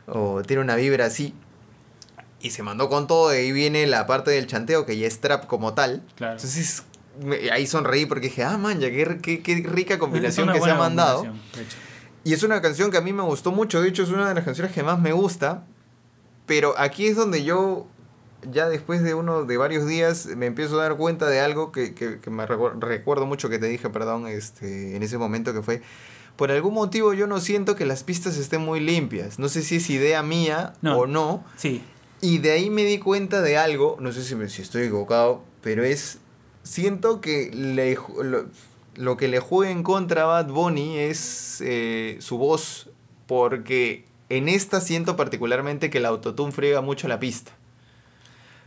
o tiene una vibra así. Y se mandó con todo, y ahí viene la parte del chanteo, que ya es trap como tal. Claro. Entonces me- ahí sonreí porque dije, ah, man, ya qué, qué- qué rica combinación que se ha mandado. Y es una canción que a mí me gustó mucho, de hecho es una de las canciones que más me gusta. Pero aquí es donde yo, ya después de uno de varios días, me empiezo a dar cuenta de algo que, que- que me recu- recuerdo mucho que te dije, perdón, este, en ese momento que fue. Por algún motivo yo no siento que las pistas estén muy limpias. No sé si es idea mía No. o no. Sí, Y de ahí me di cuenta de algo, no sé si, me- si estoy equivocado, pero es, siento que le, lo, lo que le juega en contra a Bad Bunny es eh, su voz, porque en esta siento particularmente que el autotune friega mucho la pista.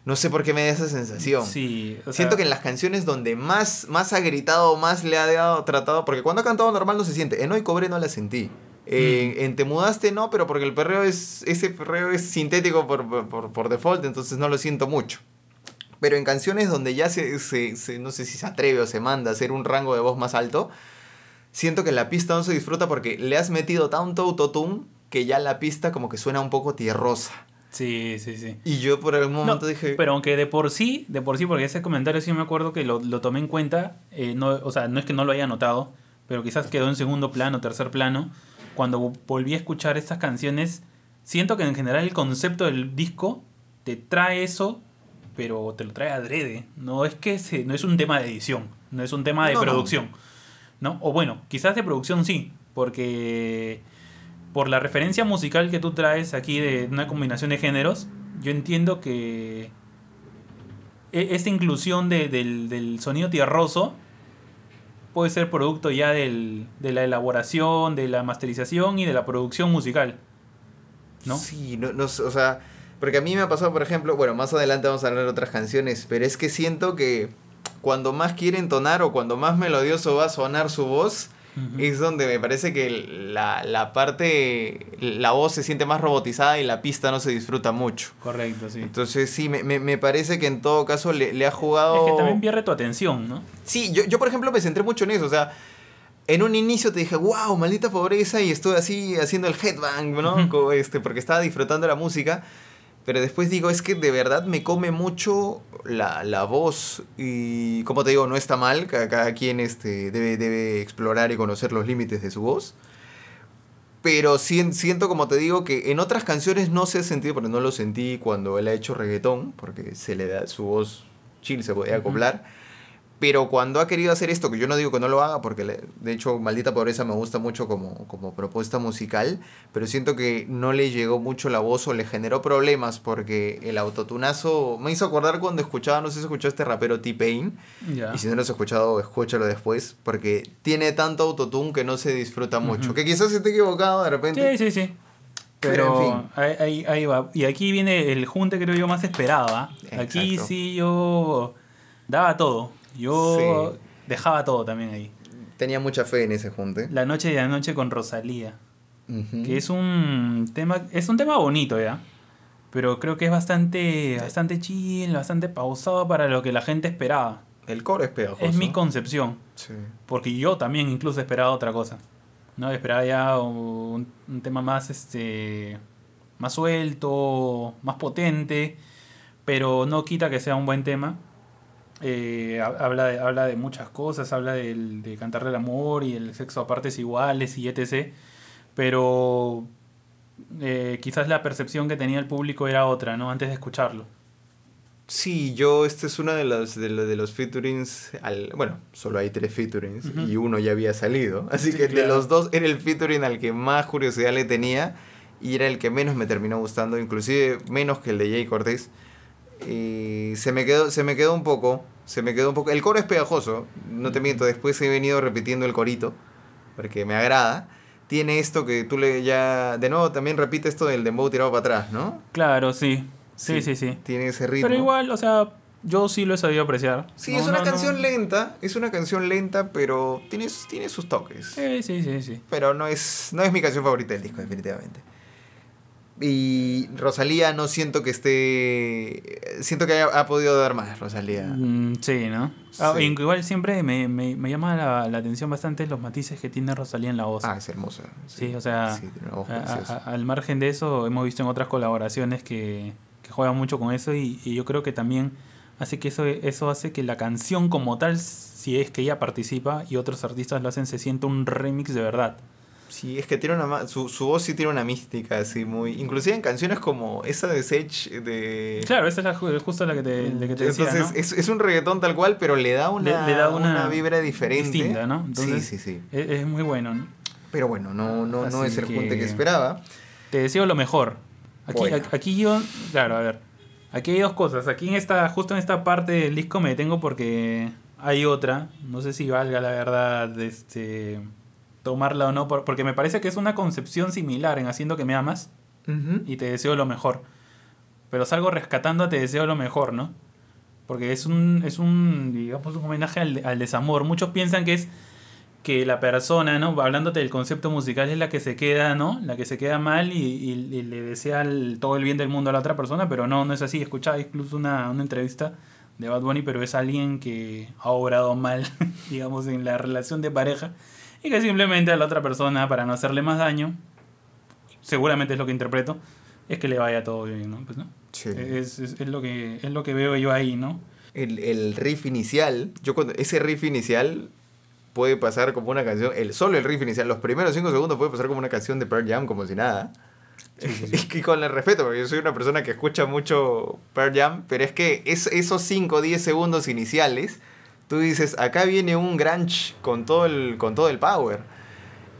No sé por qué me da esa sensación. sí. o Siento sea, que en las canciones donde más, más ha gritado, más le ha dado tratado, porque cuando ha cantado normal no se siente. En Hoy Cobré no la sentí. En, Mm. en Te Mudaste no, pero porque el perreo es, ese perreo es sintético por- por, por default, entonces no lo siento mucho. Pero en canciones donde ya se, se- se- no sé si se atreve o se manda a hacer un rango de voz más alto, siento que la pista no se disfruta porque le has metido tanto autotune que ya la pista como que suena un poco tierrosa. Sí, sí, sí. Y yo por algún No, momento dije... Pero aunque de por sí, de por sí, porque ese comentario sí me acuerdo que lo, lo tomé en cuenta, eh, no, o sea, no es que no lo haya notado, pero quizás quedó en segundo plano, tercer plano. Cuando volví a escuchar estas canciones, siento que en general el concepto del disco te trae eso, pero te lo trae adrede. No es que se, no es un tema de edición, no es un tema de No, producción. ¿no? O bueno, quizás de producción sí, porque por la referencia musical que tú traes aquí de una combinación de géneros, yo entiendo que e- esta inclusión de- del, del sonido tierroso puede ser producto ya del, de la elaboración, de la masterización y de la producción musical. ¿No? Sí, no, no o sea, porque a mí me ha pasado, por ejemplo, bueno, más adelante vamos a hablar de otras canciones, pero es que siento que cuando más quiere entonar o cuando más melodioso va a sonar su voz, Ujú. es donde me parece que la, la parte, la voz se siente más robotizada y la pista no se disfruta mucho. Correcto, sí. Entonces sí, me, me, me parece que en todo caso le, le ha jugado... Es que también pierde tu atención, ¿no? Sí, yo, yo por ejemplo me centré mucho en eso, o sea, en un inicio te dije, wow, maldita pobreza, y estuve así haciendo el headbang, ¿no? Este, porque estaba disfrutando la música, pero después digo, es que de verdad me come mucho la, la voz, y como te digo, no está mal, cada, cada quien este, debe, debe explorar y conocer los límites de su voz. Pero sien- siento, como te digo, que en otras canciones no se ha sentido, porque no lo sentí cuando él ha hecho reggaetón, porque se le da su voz chill, se podía acoplar. Pero cuando ha querido hacer esto, que yo no digo que no lo haga, porque le- de hecho Maldita Pobreza me gusta mucho como, como propuesta musical, pero siento que no le llegó mucho la voz o le generó problemas, porque el autotunazo me hizo acordar cuando escuchaba, no sé si escuchó este rapero T-Pain, Ya. y si no lo has escuchado, escúchalo después, porque tiene tanto autotune que no se disfruta mucho. Ujú. Que quizás esté equivocado de repente. Sí, sí, sí. Pero, Pero, en fin. ahí, ahí, va. Y aquí viene el junte, creo yo, más esperado. ¿ah? Aquí sí yo daba todo. Yo Sí. dejaba todo también ahí. Tenía mucha fe en ese junte. La noche de anoche con Rosalía. Que es un tema, es un tema bonito ya, pero creo que es bastante, bastante chill, bastante pausado para lo que la gente esperaba. El coro es pegajoso. Es mi concepción, Sí. porque yo también incluso esperaba otra cosa, ¿no? Esperaba ya un, un tema más, este, más suelto, más potente, pero no quita que sea un buen tema. Eh, ha- habla, de, habla de muchas cosas, habla del- de cantarle el amor y el sexo a partes iguales y etc. Pero eh, quizás la percepción que tenía el público era otra, ¿no? Antes de escucharlo. Sí, yo, este es uno de los, de, de los featurings, al, bueno, solo hay tres featurings y uno ya había salido, así Sí, que de los dos era el featuring al que más curiosidad le tenía y era el que menos me terminó gustando, inclusive menos que el de Jay Cortés. Y se me quedó, se me quedó un poco, se me quedó un poco, el coro es pegajoso, no te miento, después he venido repitiendo el corito, porque me agrada. Tiene esto que tú le ya, de nuevo también repite esto del dembow tirado para atrás, ¿no? Claro, sí. Sí, sí, sí. Tiene ese ritmo. Pero igual, o sea, yo sí lo he sabido apreciar. Sí, No, es una no, canción no. lenta, es una canción lenta, pero tiene, tiene sus toques. Sí, sí, sí, sí. Pero no es, no es mi canción favorita del disco, definitivamente. Y Rosalía no siento que esté... Siento que haya- ha podido dar más, Rosalía. Mm, sí, ¿no? Ah. Igual siempre me, me, me llama la, la atención bastante los matices que tiene Rosalía en la voz. Ah, es hermosa. sí, o sea, Sí, tiene una voz a- preciosa. a- al margen de eso, hemos visto en otras colaboraciones que, que juegan mucho con eso y, y yo creo que también hace que eso, eso hace que la canción como tal, si es que ella participa y otros artistas lo hacen, se sienta un remix de verdad. Sí, es que tiene una... Su, su voz sí tiene una mística así muy... Inclusive en canciones como esa de Sage de... Claro, esa es la ju- justo la que te, la que te decía, Entonces ¿no? es, es un reggaetón tal cual, pero le da una, Le- le da una una vibra diferente. distinta, ¿no? Entonces- sí, sí, sí. Es, es muy bueno, ¿no? Pero bueno, no, no, no es el que- junte que esperaba. Te deseo lo mejor. Aquí, Bueno. aquí yo, claro, a ver. Aquí hay dos cosas. Aquí en esta, justo en esta parte del disco me detengo porque hay otra. No sé si valga la verdad este tomarla o no, por- porque me parece que es una concepción similar en Haciendo que me amas y te deseo lo mejor. Pero salgo rescatando a te deseo lo mejor, ¿no? Porque es un, es un digamos, un homenaje al, al desamor. Muchos piensan que es que la persona, ¿no? Hablándote del concepto musical, es la que se queda, ¿no? La que se queda mal y, y- y le desea el- todo el bien del mundo a la otra persona, pero no, no es así. Escuchaba incluso una, una entrevista de Bad Bunny, pero es alguien que ha obrado mal, digamos, en la relación de pareja y que simplemente a la otra persona, para no hacerle más daño, seguramente es lo que interpreto, es que le vaya todo bien, ¿no? Pues, ¿no? Sí. Es, es, es lo que, es lo que veo yo ahí, ¿no? El, el riff inicial, yo cuando, ese riff inicial puede pasar como una canción, el solo el riff inicial, los primeros cinco segundos puede pasar como una canción de Pearl Jam como si nada. Es que con el respeto, porque yo soy una persona que escucha mucho Pearl Jam, pero es que es, esos 5 o 10 segundos iniciales, tú dices, acá viene un grunge con todo el, con todo el power.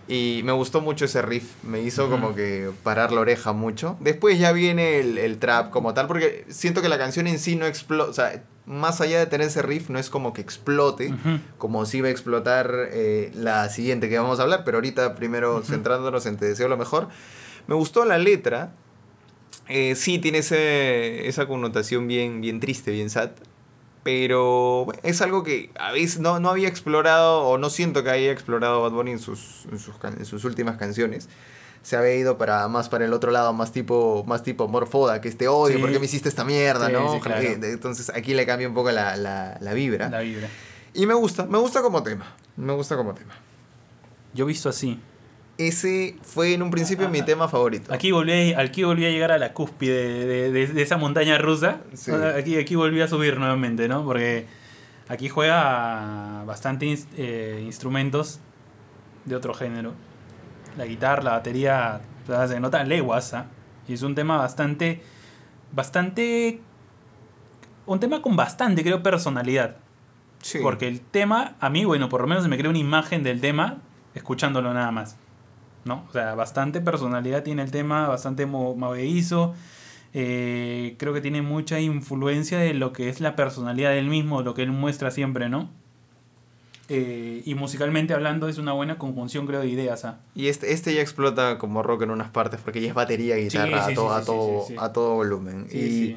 Y me gustó mucho ese riff, me hizo Ujú. como que parar la oreja mucho. Después ya viene el, el trap como tal, porque siento que la canción en sí no explota, o sea, más allá de tener ese riff, no es como que explote, Ujú. como si va a explotar eh, la siguiente que vamos a hablar, pero ahorita primero centrándonos en Te deseo lo mejor. Me gustó la letra, eh, sí tiene ese, esa connotación bien, bien triste, bien sad, pero bueno, es algo que a veces no, no había explorado o no siento que haya explorado Bad Bunny en sus, en sus, can- en sus últimas canciones. Se había ido para más para el otro lado, más tipo, más tipo morfoda, que este odio, Sí. ¿por qué me hiciste esta mierda? Sí, ¿no? sí, claro. Entonces aquí le cambia un poco la, la, la vibra. La vibra. Y me gusta, me gusta como tema. Me gusta como tema. Yo visto así. Ese fue en un principio mi tema favorito. Aquí volví, a- aquí volví a llegar a la cúspide de, de- esa montaña rusa. Sí. Aquí, aquí volví a subir nuevamente, ¿no? Porque aquí juega bastante eh, instrumentos de otro género. La guitarra, la batería, se nota leguas, ¿ah? Y es un tema bastante, bastante... Un tema con bastante, creo, personalidad. Sí. Porque el tema, a mí, bueno, por lo menos se me crea una imagen del tema escuchándolo nada más. ¿No? O sea, bastante personalidad tiene el tema, bastante mo- movedizo. Eh, creo que tiene mucha influencia de lo que es la personalidad del mismo, lo que él muestra siempre, ¿no? Eh, y musicalmente hablando es una buena conjunción, creo, de ideas. ¿ah? Y este, este ya explota como rock en unas partes porque ya es batería guitarra sí, a, todo, sí, a, todo, sí. a todo volumen. Y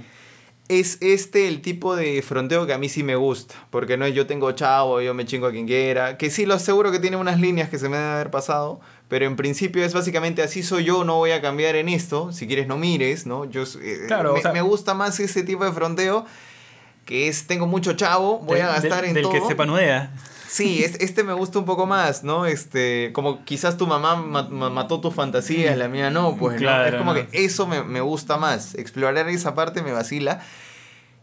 es este el tipo de fronteo que a mí sí me gusta. Porque no es yo tengo chavo, yo me chingo a quien quiera. Que sí lo aseguro que tiene unas líneas que se me deben haber pasado. Pero en principio es básicamente así soy yo, no voy a cambiar en esto. Si quieres no mires, ¿no? Yo, eh, Claro, o me, sea- me gusta más ese tipo de fronteo. Que es, tengo mucho chavo, voy a Del- gastar del, en del todo. que se panudea. Sí, es- este me gusta un poco más, ¿no? Este, como quizás tu mamá ma- ma- mató tus fantasías, la mía no, pues, ¿no? Claro, Es como no. que eso me, me gusta más. Explorar esa parte me vacila.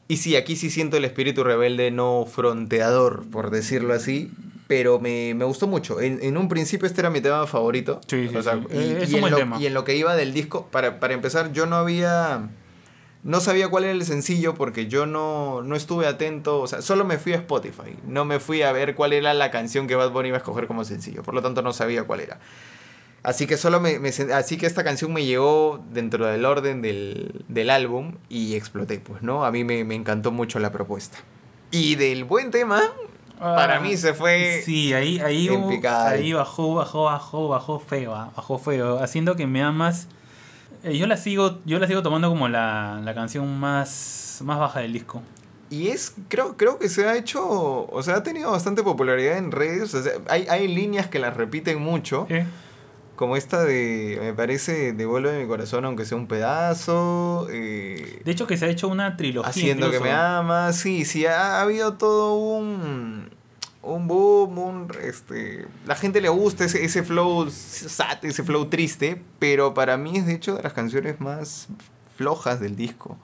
Y sí, aquí sí siento el espíritu rebelde no fronteador, por decirlo así. Pero me, me gustó mucho. En, en un principio este era mi tema favorito. Sí, sí, O sea, sí. y, es y un en buen lo, tema. y en lo que iba del disco, para, para empezar, yo no había... No sabía cuál era el sencillo porque yo no, no estuve atento, o sea, solo me fui a Spotify, no me fui a ver cuál era la canción que Bad Bunny iba a escoger como sencillo, por lo tanto no sabía cuál era. Así que solo me, me así que esta canción me llegó dentro del orden del, del álbum y exploté, pues, ¿no? A mí me, me encantó mucho la propuesta. Y del buen tema, para Ah, mí se fue... Sí, ahí, ahí, en hubo- picada. ahí bajó, bajó, bajó, bajó feo, ah, bajó feo, haciendo que me amas. eh, yo la sigo, yo la sigo tomando como la, la canción más, más baja del disco. Y es, creo, creo que se ha hecho, o sea, ha tenido bastante popularidad en redes. O sea, hay, hay líneas que las repiten mucho. ¿Qué? Como esta de, me parece, Devuelve mi corazón aunque sea un pedazo. eh, De hecho que se ha hecho una trilogía. haciendo que me amas. Sí, sí, ha, ha habido todo un, un boom. Un, este, la gente le gusta ese, ese flow sad, ese flow triste. Pero para mí es de hecho de las canciones más flojas del disco.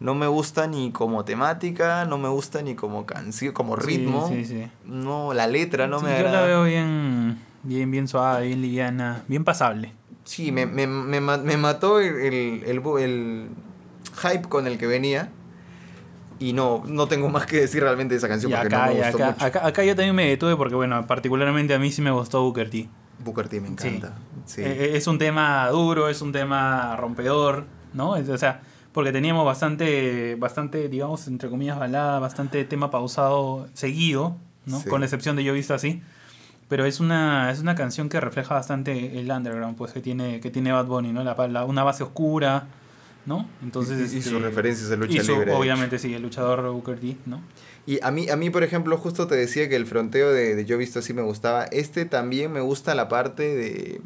No me gusta ni como temática, no me gusta ni como canción, como ritmo. Sí, sí. No, la letra no me yo la agrada. veo bien, bien, bien suave, bien liviana, bien pasable. Sí, me, me, me, me mató el, el, el el hype con el que venía. Y no, no tengo más que decir realmente de esa canción Y porque acá, no me gustó acá, mucho. acá, acá yo también me detuve porque, bueno, particularmente a mí sí me gustó Booker T. Booker T me encanta. Sí. Eh, Es un tema duro, es un tema rompedor, ¿no? O sea, porque teníamos bastante, bastante, digamos, entre comillas, balada, bastante tema pausado seguido, ¿no? Sí. Con la excepción de Yo visto así. Pero es una, es una canción que refleja bastante el underground, pues, que tiene, que tiene Bad Bunny, ¿no? La, la- una base oscura, ¿no? Entonces, Y- y este, sus referencias a lucha su- libre, Obviamente, sí, el luchador Booker T, ¿no? Y a mí, a mí, por ejemplo, justo te decía que el fronteo de, de Yo visto así me gustaba. Este también me gusta la parte de...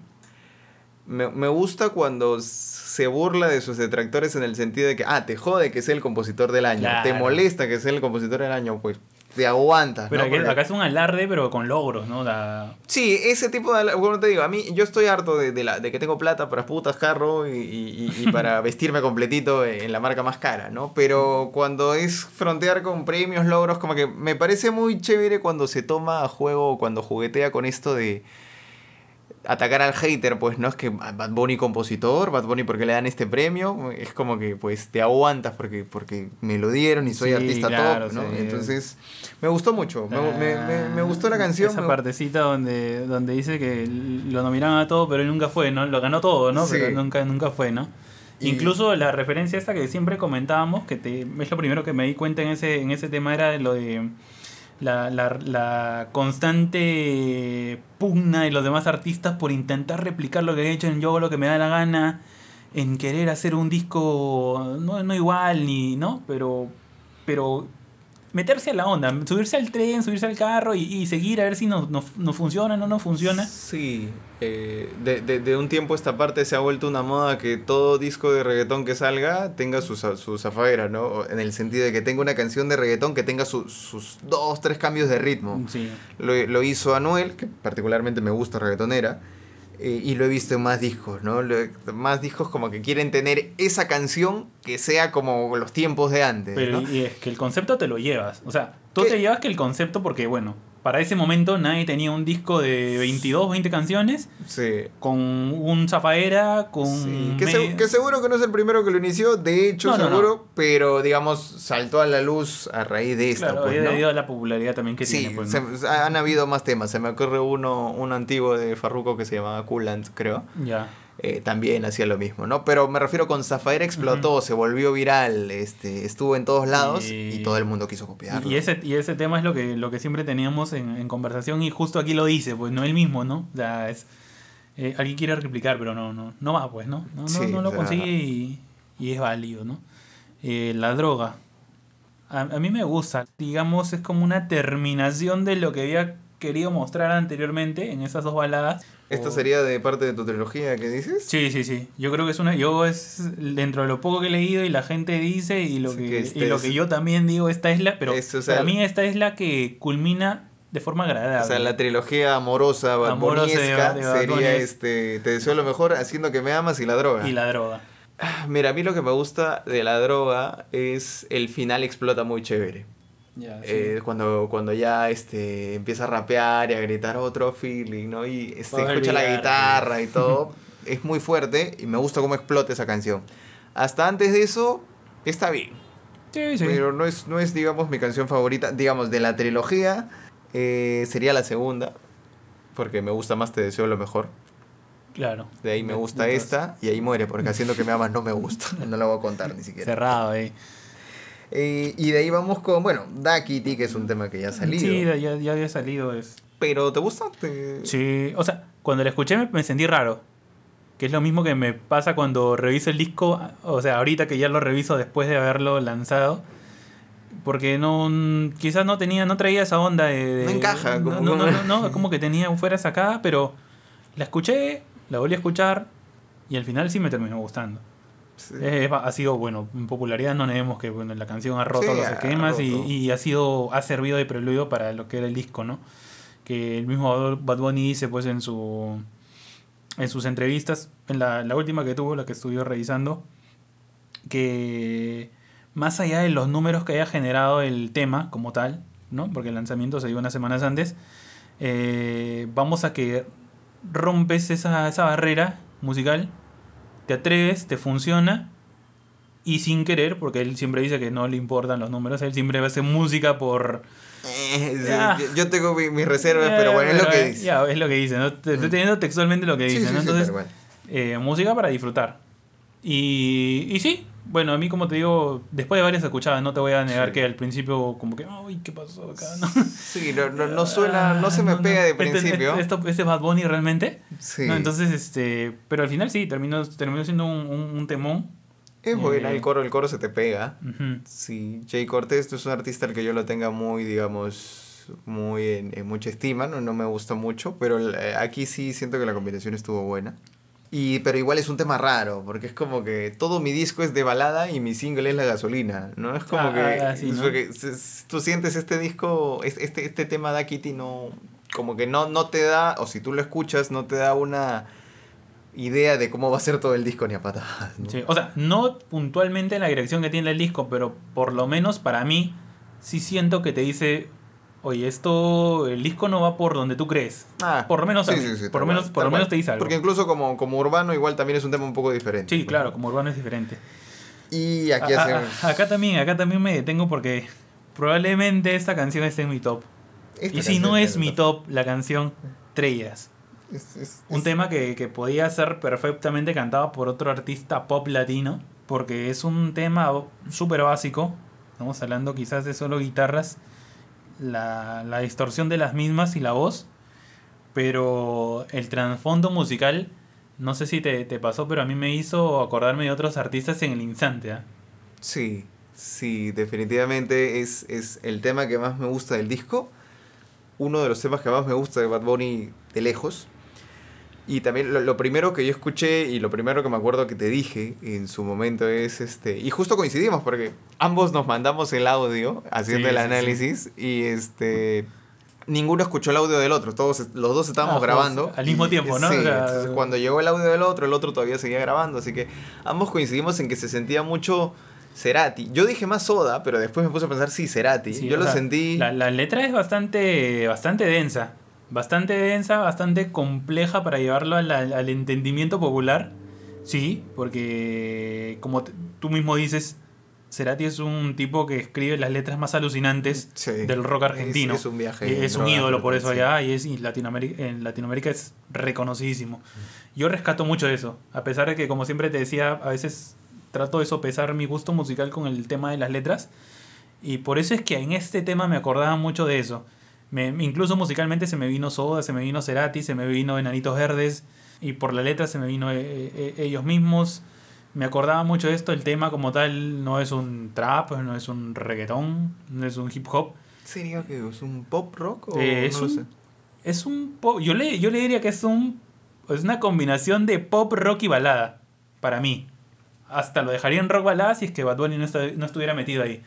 Me, me gusta cuando se burla de sus detractores en el sentido de que, ah, te jode que sea el compositor del año, te molesta que sea el compositor del año, pues te aguantas. Pero acá es un alarde, pero con logros, ¿no? La- Sí, ese tipo de... Como te digo, a mí yo estoy harto de, de la, de que tengo plata para putas, carro y, y- y- y para vestirme completito en la marca más cara, ¿no? Pero cuando es frontear con premios, logros, como que me parece muy chévere cuando se toma a juego, cuando juguetea con esto de atacar al hater, pues no es que Bad Bunny compositor, Bad Bunny porque le dan este premio, es como que pues te aguantas porque, porque me lo dieron y soy Sí, artista claro, top, ¿no? sí. Entonces me gustó mucho, me, me- me- me gustó la canción. Esa me- partecita donde, donde dice que lo nominaron a todo, pero él nunca fue, ¿no? Lo ganó todo, ¿no? Sí. Pero nunca, nunca fue, ¿no? Y- Incluso la referencia esta que siempre comentábamos, que te, es lo primero que me di cuenta en ese, en ese tema, era lo de la, la, la constante pugna de los demás artistas por intentar replicar lo que he hecho en yo lo que me da la gana, en querer hacer un disco no, no igual ni, ¿no? Pero, pero meterse a la onda, subirse al tren, subirse al carro y, y seguir a ver si nos no, no funciona, no nos funciona. Sí, eh, de, de, de un tiempo esta parte se ha vuelto una moda que todo disco de reggaetón que salga tenga su, za- su zafadera, ¿no? O En el sentido de que tenga una canción de reggaetón que tenga su- sus dos, tres cambios de ritmo. Sí. Lo, lo hizo Anuel, que particularmente me gusta reggaetonera, eh, y lo he visto en más discos, ¿no? Lo- más discos como que quieren tener esa canción que sea como los tiempos de antes, Pero ¿no? y es que el concepto te lo llevas. O sea, tú ¿Qué? te llevas que el concepto, porque bueno, para ese momento nadie tenía un disco de 22, 20 canciones Sí. con un zafaera, con. Sí, que, me- se- que seguro que no es el primero que lo inició, de hecho, No, no, seguro, pero digamos, saltó a la luz a raíz de esto. Claro, pues, debido a la popularidad también que Sí, tiene. Pues, han habido más temas. Se me ocurre uno, un antiguo de Farruko que se llamaba Coolant, creo. Ya. Eh, también hacía lo mismo, ¿no? Pero me refiero con Zafaera explotó, se volvió viral, este, estuvo en todos lados Y- y todo el mundo quiso copiarlo. Y ese, y ese tema es lo que, lo que siempre teníamos en, en conversación y justo aquí lo dice, pues no él mismo, ¿no? O sea, es, eh, alguien quiere replicar, pero no, no, no va, pues, ¿no? No, no, Sí, no lo o sea- consigue y, y es válido, ¿no? Eh, la droga, a, a mí me gusta. Digamos, es como una terminación de lo que había querido mostrar anteriormente en esas dos baladas. ¿Esto O- sería de parte de tu trilogía que dices? Sí, sí, sí. Yo creo que es una. Yo es dentro de lo poco que he leído y la gente dice y lo que, que este y lo que yo también digo, esta es la. Pero Es, o sea, para mí esta es la que culmina de forma agradable. O sea, la trilogía amorosa, Amorosa de- de sería este, te deseo lo mejor haciendo que me amas y la droga. y la droga. Ah, Mira, a mí lo que me gusta de la droga es el final explota muy chévere. Sí. Eh, cuando, cuando ya este, empieza a rapear y a gritar otro feeling, ¿no? Y se Para escucha la guitarra y todo. es muy fuerte y me gusta cómo explota esa canción. Hasta antes de eso, está bien. sí, sí. Pero no es, no es, digamos, mi canción favorita. Digamos, de la trilogía, eh, sería la segunda. Porque me gusta más Te deseo lo mejor. Claro. De ahí me gusta Entonces, esta y ahí muere, porque haciendo que me amas no me gusta. No la voy a contar ni siquiera. Cerrado ahí. Eh, y de ahí vamos con, bueno, Da Kitty, que es un tema que ya ha salido. Sí, ya, ya había salido. Es... Pero ¿te gusta? ¿Te- Sí, o sea, cuando la escuché me, me sentí raro. Que es lo mismo que me pasa cuando reviso el disco, o sea, ahorita que ya lo reviso después de haberlo lanzado. Porque no, quizás no tenía, no traía esa onda de... de- No encaja, No, como- no, no, no, no, como que tenía fuera sacada, pero la escuché, la volví a escuchar y al final sí me terminó gustando. Sí. Eh, ha sido, bueno, en popularidad no tenemos que bueno, la canción ha roto Sí, los esquemas y, roto. y ha sido ha servido de preludio para lo que era el disco, ¿no? Que el mismo Bad Bunny dice pues en su en sus entrevistas, en la, la última que tuvo, la que estuve revisando, que más allá de los números que haya generado el tema como tal, ¿no? Porque el lanzamiento se dio unas semanas antes, eh, vamos a que rompes esa, esa barrera musical, te atreves, te funciona y sin querer, porque él siempre dice que no le importan los números, él siempre hace música por... Eh, sí, Ya. yo- tengo mi- mis reservas, pero bueno, es lo que Eh, dice. Ya, es lo que dice, ¿no? Estoy Mm. teniendo textualmente lo que Sí, dice, sí, ¿no? sí, Entonces, tal cual. eh, música para disfrutar. Y, y sí, bueno, a mí como te digo, después de varias escuchadas, no te voy a negar Sí. que al principio como que, ay, ¿qué pasó acá? ¿no? Sí, no, no, no suena, no se me Ah, pega de Este- principio. Esto, este es Bad Bunny realmente. Sí. Entonces, este, pero al final sí, terminó, terminó siendo un, un, un temón. es buena, eh, el coro, el coro se te pega. Ujú. Sí, Jay Cortés es un artista al que yo lo tenga muy, digamos, muy en, en mucha estima, no, no me gusta mucho, pero eh, aquí sí siento que la combinación estuvo buena. Y, pero igual es un tema raro, porque es como que todo mi disco es de balada y mi single es la gasolina, ¿no? Es como Ah, que... ah, tú sientes este disco, es- este, este tema da Kitty no... Como que no, no te da, o si tú lo escuchas, no te da una idea de cómo va a ser todo el disco ni a patadas. ¿no? Sí, O sea, no puntualmente en la dirección que tiene el disco, pero por lo menos para mí sí siento que te dice, oye, esto, el disco no va por donde tú crees. Ah, Por lo menos a sí, mí, sí, sí, por lo menos, por lo menos te dice algo. Porque incluso como, como urbano igual también es un tema un poco diferente. Sí, claro, como urbano es diferente. Y aquí A- hace... a- acá también, acá también me detengo porque probablemente esta canción esté en mi top. esta y si no es mi top, la canción Trellas. Es- es- Un tema que, que podía ser perfectamente cantado por otro artista pop latino, porque es un tema súper básico. Estamos hablando quizás de solo guitarras, la, la distorsión de las mismas y la voz, pero el trasfondo musical, no sé si te, te pasó, pero a mí me hizo acordarme de otros artistas en el instante. ¿ah? Sí, sí, definitivamente es, es el tema que más me gusta del disco. Uno de los temas que más me gusta de Bad Bunny de lejos. Y también lo, lo primero que yo escuché y lo primero que me acuerdo que te dije en su momento es este. Y justo coincidimos porque ambos nos mandamos el audio haciendo Sí, el sí, sí. análisis y este. Ninguno escuchó el audio del otro, todos los dos estábamos Ah, todos grabando. al mismo tiempo, ¿no? Sí, O sea, entonces cuando llegó el audio del otro, el otro todavía seguía grabando, así que ambos coincidimos en que se sentía mucho Cerati. Yo dije más Soda, pero después me puse a pensar, sí, Cerati. Yo lo sea, sentí... La, la letra es bastante, bastante densa. Bastante densa, bastante compleja para llevarlo al, al- entendimiento popular. Sí, porque como tú mismo dices, Cerati es un tipo que escribe las letras más alucinantes Sí. del rock argentino. Es, es un viaje. Es un ídolo por eso sí. allá y es y Latinoamérica, en Latinoamérica es reconocidísimo. Yo rescato mucho eso, a pesar de que como siempre te decía, a veces trato de sopesar mi gusto musical con el tema de las letras y por eso es que en este tema me acordaba mucho de eso. Me, incluso musicalmente se me vino Soda, se me vino Cerati, se me vino Enanitos Verdes y por la letra se me vino eh, eh, ellos mismos. me acordaba mucho de esto, el tema como tal no es un trap, no es un reggaetón, no es un hip hop. ¿Sería que es un pop rock o Eh, es no lo un- sé? Es un pop, yo le, yo le diría que es un es una combinación de pop, rock y balada, para mí. Hasta lo dejaría en rock balada si es que Bad Bunny no, está- no estuviera metido ahí.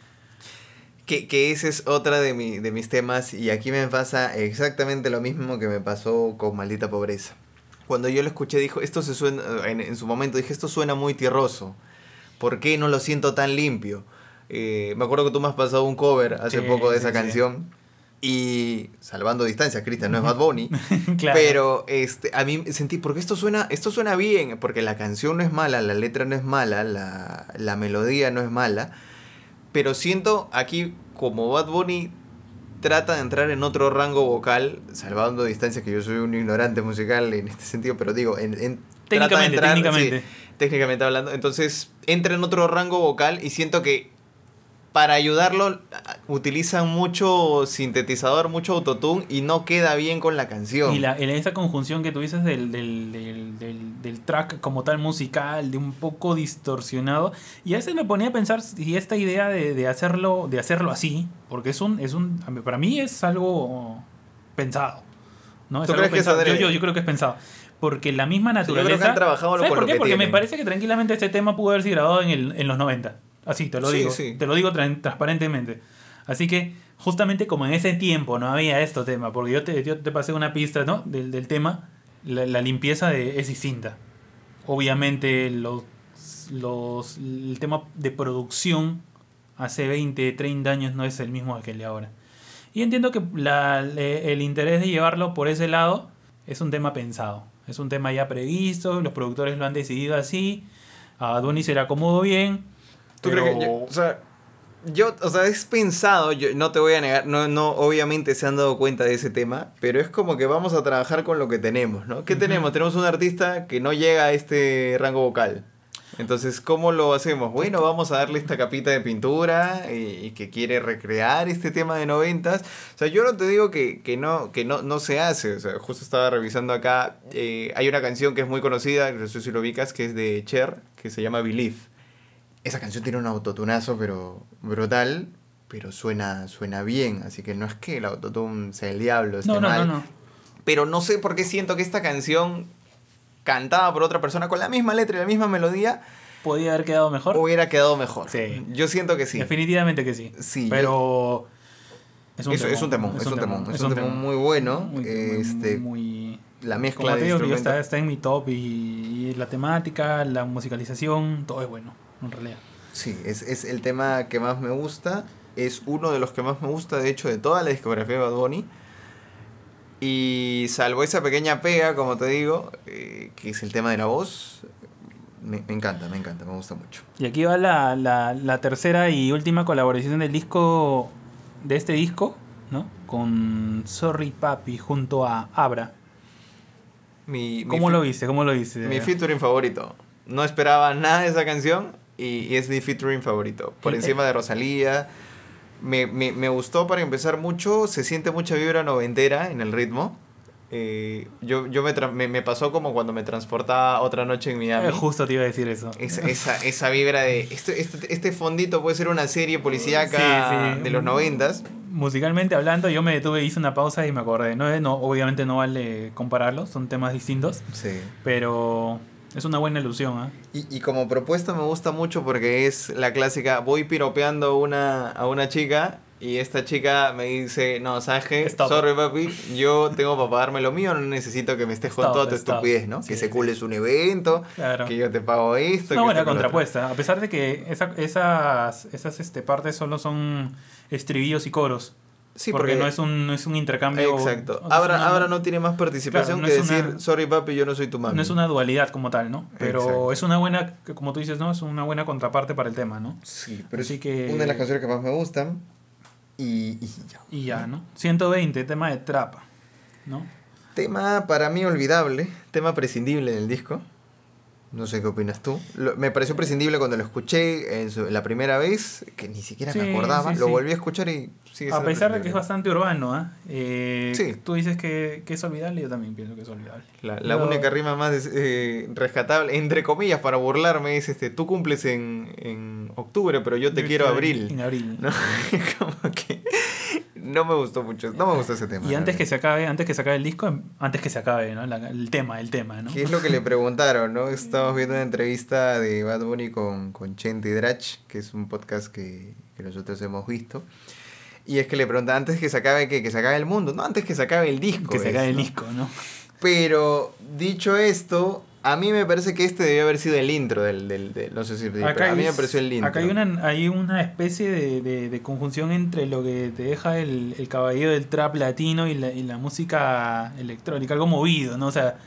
Que, que ese es otra de, mi, de mis temas y aquí me pasa exactamente lo mismo que me pasó con Maldita Pobreza. Cuando yo lo escuché dijo, esto se suena, en, en su momento dije, esto suena muy tierroso. ¿Por qué no lo siento tan limpio? Eh, me acuerdo que tú me has pasado un cover hace Sí, poco de esa sí, sí. canción y salvando distancia, Cristian, no es Bad Bunny. claro. Pero este, a mí sentí, porque esto suena, esto suena bien, porque la canción no es mala, la letra no es mala, la, la melodía no es mala, pero siento aquí como Bad Bunny trata de entrar en otro rango vocal, salvando distancias, que yo soy un ignorante musical en este sentido, pero digo, en, en- trata de técnicamente, entrar- técnicamente. sí, técnicamente hablando, entonces entra en otro rango vocal y siento que para ayudarlo a- utilizan mucho sintetizador, mucho autotune y no queda bien con la canción. Y la, esa conjunción que tú dices del, del, del, del- track como tal musical, de un poco distorsionado, y a veces me ponía a pensar si esta idea de, de hacerlo, de hacerlo así, porque es un, es un, para mí es algo pensado. ¿no? Es ¿Tú algo crees que es pensado. yo, yo, yo creo que es pensado. Porque la misma yo creo que naturaleza. han trabajado ¿Sabes por qué? que Porque me parece que tranquilamente este tema pudo haberse grabado en, el, en los 90. Así, te lo Sí, digo. sí. Te lo digo tran- transparentemente. Así que, justamente como en ese tiempo no había esto tema, porque yo te, yo te pasé una pista ¿no? del, del tema, la, la limpieza de, es distinta. Obviamente, los, los, el tema de producción hace 20, 30 años no es el mismo que el de ahora. Y entiendo que la- el interés de llevarlo por ese lado es un tema pensado. Es un tema ya previsto, los productores lo han decidido así. A Bad Bunny se le acomodó bien. ¿Tú pero- crees que yo, o sea, yo, o sea, es pensado, yo no te voy a negar, no, no, obviamente se han dado cuenta de ese tema, pero es como que vamos a trabajar con lo que tenemos, ¿no? ¿Qué Ujú. tenemos? Tenemos un artista que no llega a este rango vocal. Entonces, ¿cómo lo hacemos? Bueno, vamos a darle esta capita de pintura y, y que quiere recrear este tema de noventas. O sea, yo no te digo que, que, no, que no, no se hace. O sea, justo estaba revisando acá. eh, hay una canción que es muy conocida, no sé si lo ubicas, que es de Cher, que se llama Believe. Esa canción tiene un autotunazo, pero brutal, pero suena, suena bien. Así que no es que el autotune sea el diablo, esté No, mal. no. Pero no sé por qué siento que esta canción, cantada por otra persona con la misma letra y la misma melodía, Podía haber quedado mejor. hubiera quedado mejor. Sí. Yo siento que sí. Definitivamente que sí. Sí, Pero. Es un, es un temón, es un temón, es un temón muy bueno. Muy- este, muy- la Como mezcla te de digo, instrumentos. está, está en mi top y, y la temática, la musicalización, todo es bueno, en realidad. Sí, es, es el tema que más me gusta. Es uno de los que más me gusta, de hecho, de toda la discografía de Bad Bunny. Y salvo esa pequeña pega, como te digo, eh, que es el tema de la voz, me, me encanta, me encanta, me gusta mucho. Y aquí va la, la, la tercera y última colaboración del disco, de este disco, ¿no? Con Sorry Papi junto a Abra. Mi, ¿Cómo lo viste? ¿Cómo lo viste? Mi featuring favorito. No esperaba nada de esa canción y, y es mi featuring favorito. Por Eh, encima de Rosalía. Me, me, me gustó para empezar mucho. Se siente mucha vibra noventera en el ritmo. Eh, yo yo me, me, me pasó como cuando me transportaba otra noche en Miami. Eh, justo te iba a decir eso. Esa, esa, esa vibra de. Este, este, este fondito puede ser una serie policíaca Sí, sí. de los noventas. Musicalmente hablando, yo me detuve, hice una pausa y me acordé. No, no, obviamente no vale compararlos, son temas distintos, Sí. pero es una buena ilusión. ¿ah? Y, y como propuesta me gusta mucho porque es la clásica, voy piropeando a una, a una chica y esta chica me dice, no, ¿sabes qué? Sorry papi, yo tengo para pagarme lo mío, no necesito que me estés con toda tu estupidez, ¿no? Sí, que se sí. cules un evento, Claro. que yo te pago esto. Que buena contrapuesta, a pesar de que esa- esas, esas este, partes solo son estribillos y coros. Sí, porque, no es un, no es un intercambio. Exacto. Ahora, una- ahora no tiene más participación Claro, no que es decir, una- sorry papi, yo no soy tu mami. No es una dualidad como tal, ¿no? Pero Exacto. es una buena, que como tú dices, ¿no? Es una buena contraparte para el tema, ¿no? Sí, pero Así es que- una de las canciones que más me gustan. Y, y ya. Y ya, ¿no? 120, tema de trapa, ¿no? Tema para mí olvidable, tema prescindible del disco. No sé qué opinas tú. Lo- me pareció prescindible cuando lo escuché en, su- la primera vez, que ni siquiera Sí, me acordaba. sí, lo sí. volví a escuchar y sigue A pesar de que es bastante urbano, ¿ah? Eh, Sí. Tú dices que, que es olvidable, yo también pienso que es olvidable. La, la única rima más eh, rescatable, entre comillas, para burlarme es este, tú cumples en, en octubre, pero yo te yo quiero abril. En abril. ¿No? Como que no me gustó mucho, no me gustó ese tema. Y antes que se acabe, antes que se acabe el disco, antes que se acabe, ¿no? La- el tema, el tema, ¿no? ¿Qué es lo que le preguntaron, no? Estamos viendo una entrevista de Bad Bunny con, con Chente Drach, que es un podcast que, que nosotros hemos visto. Y es que le preguntan, antes que se acabe, que, que se acabe el mundo, no, antes que se acabe el disco. Que se acabe el disco, ¿no? Pero, dicho esto, a mí me parece que este debió haber sido el intro del... del, del- no sé si... pero a mí me pareció el intro. acá hay una, hay una especie de, de- de conjunción entre lo que te deja el, el caballero del trap latino y la, y la música electrónica, algo movido, ¿no? O sea,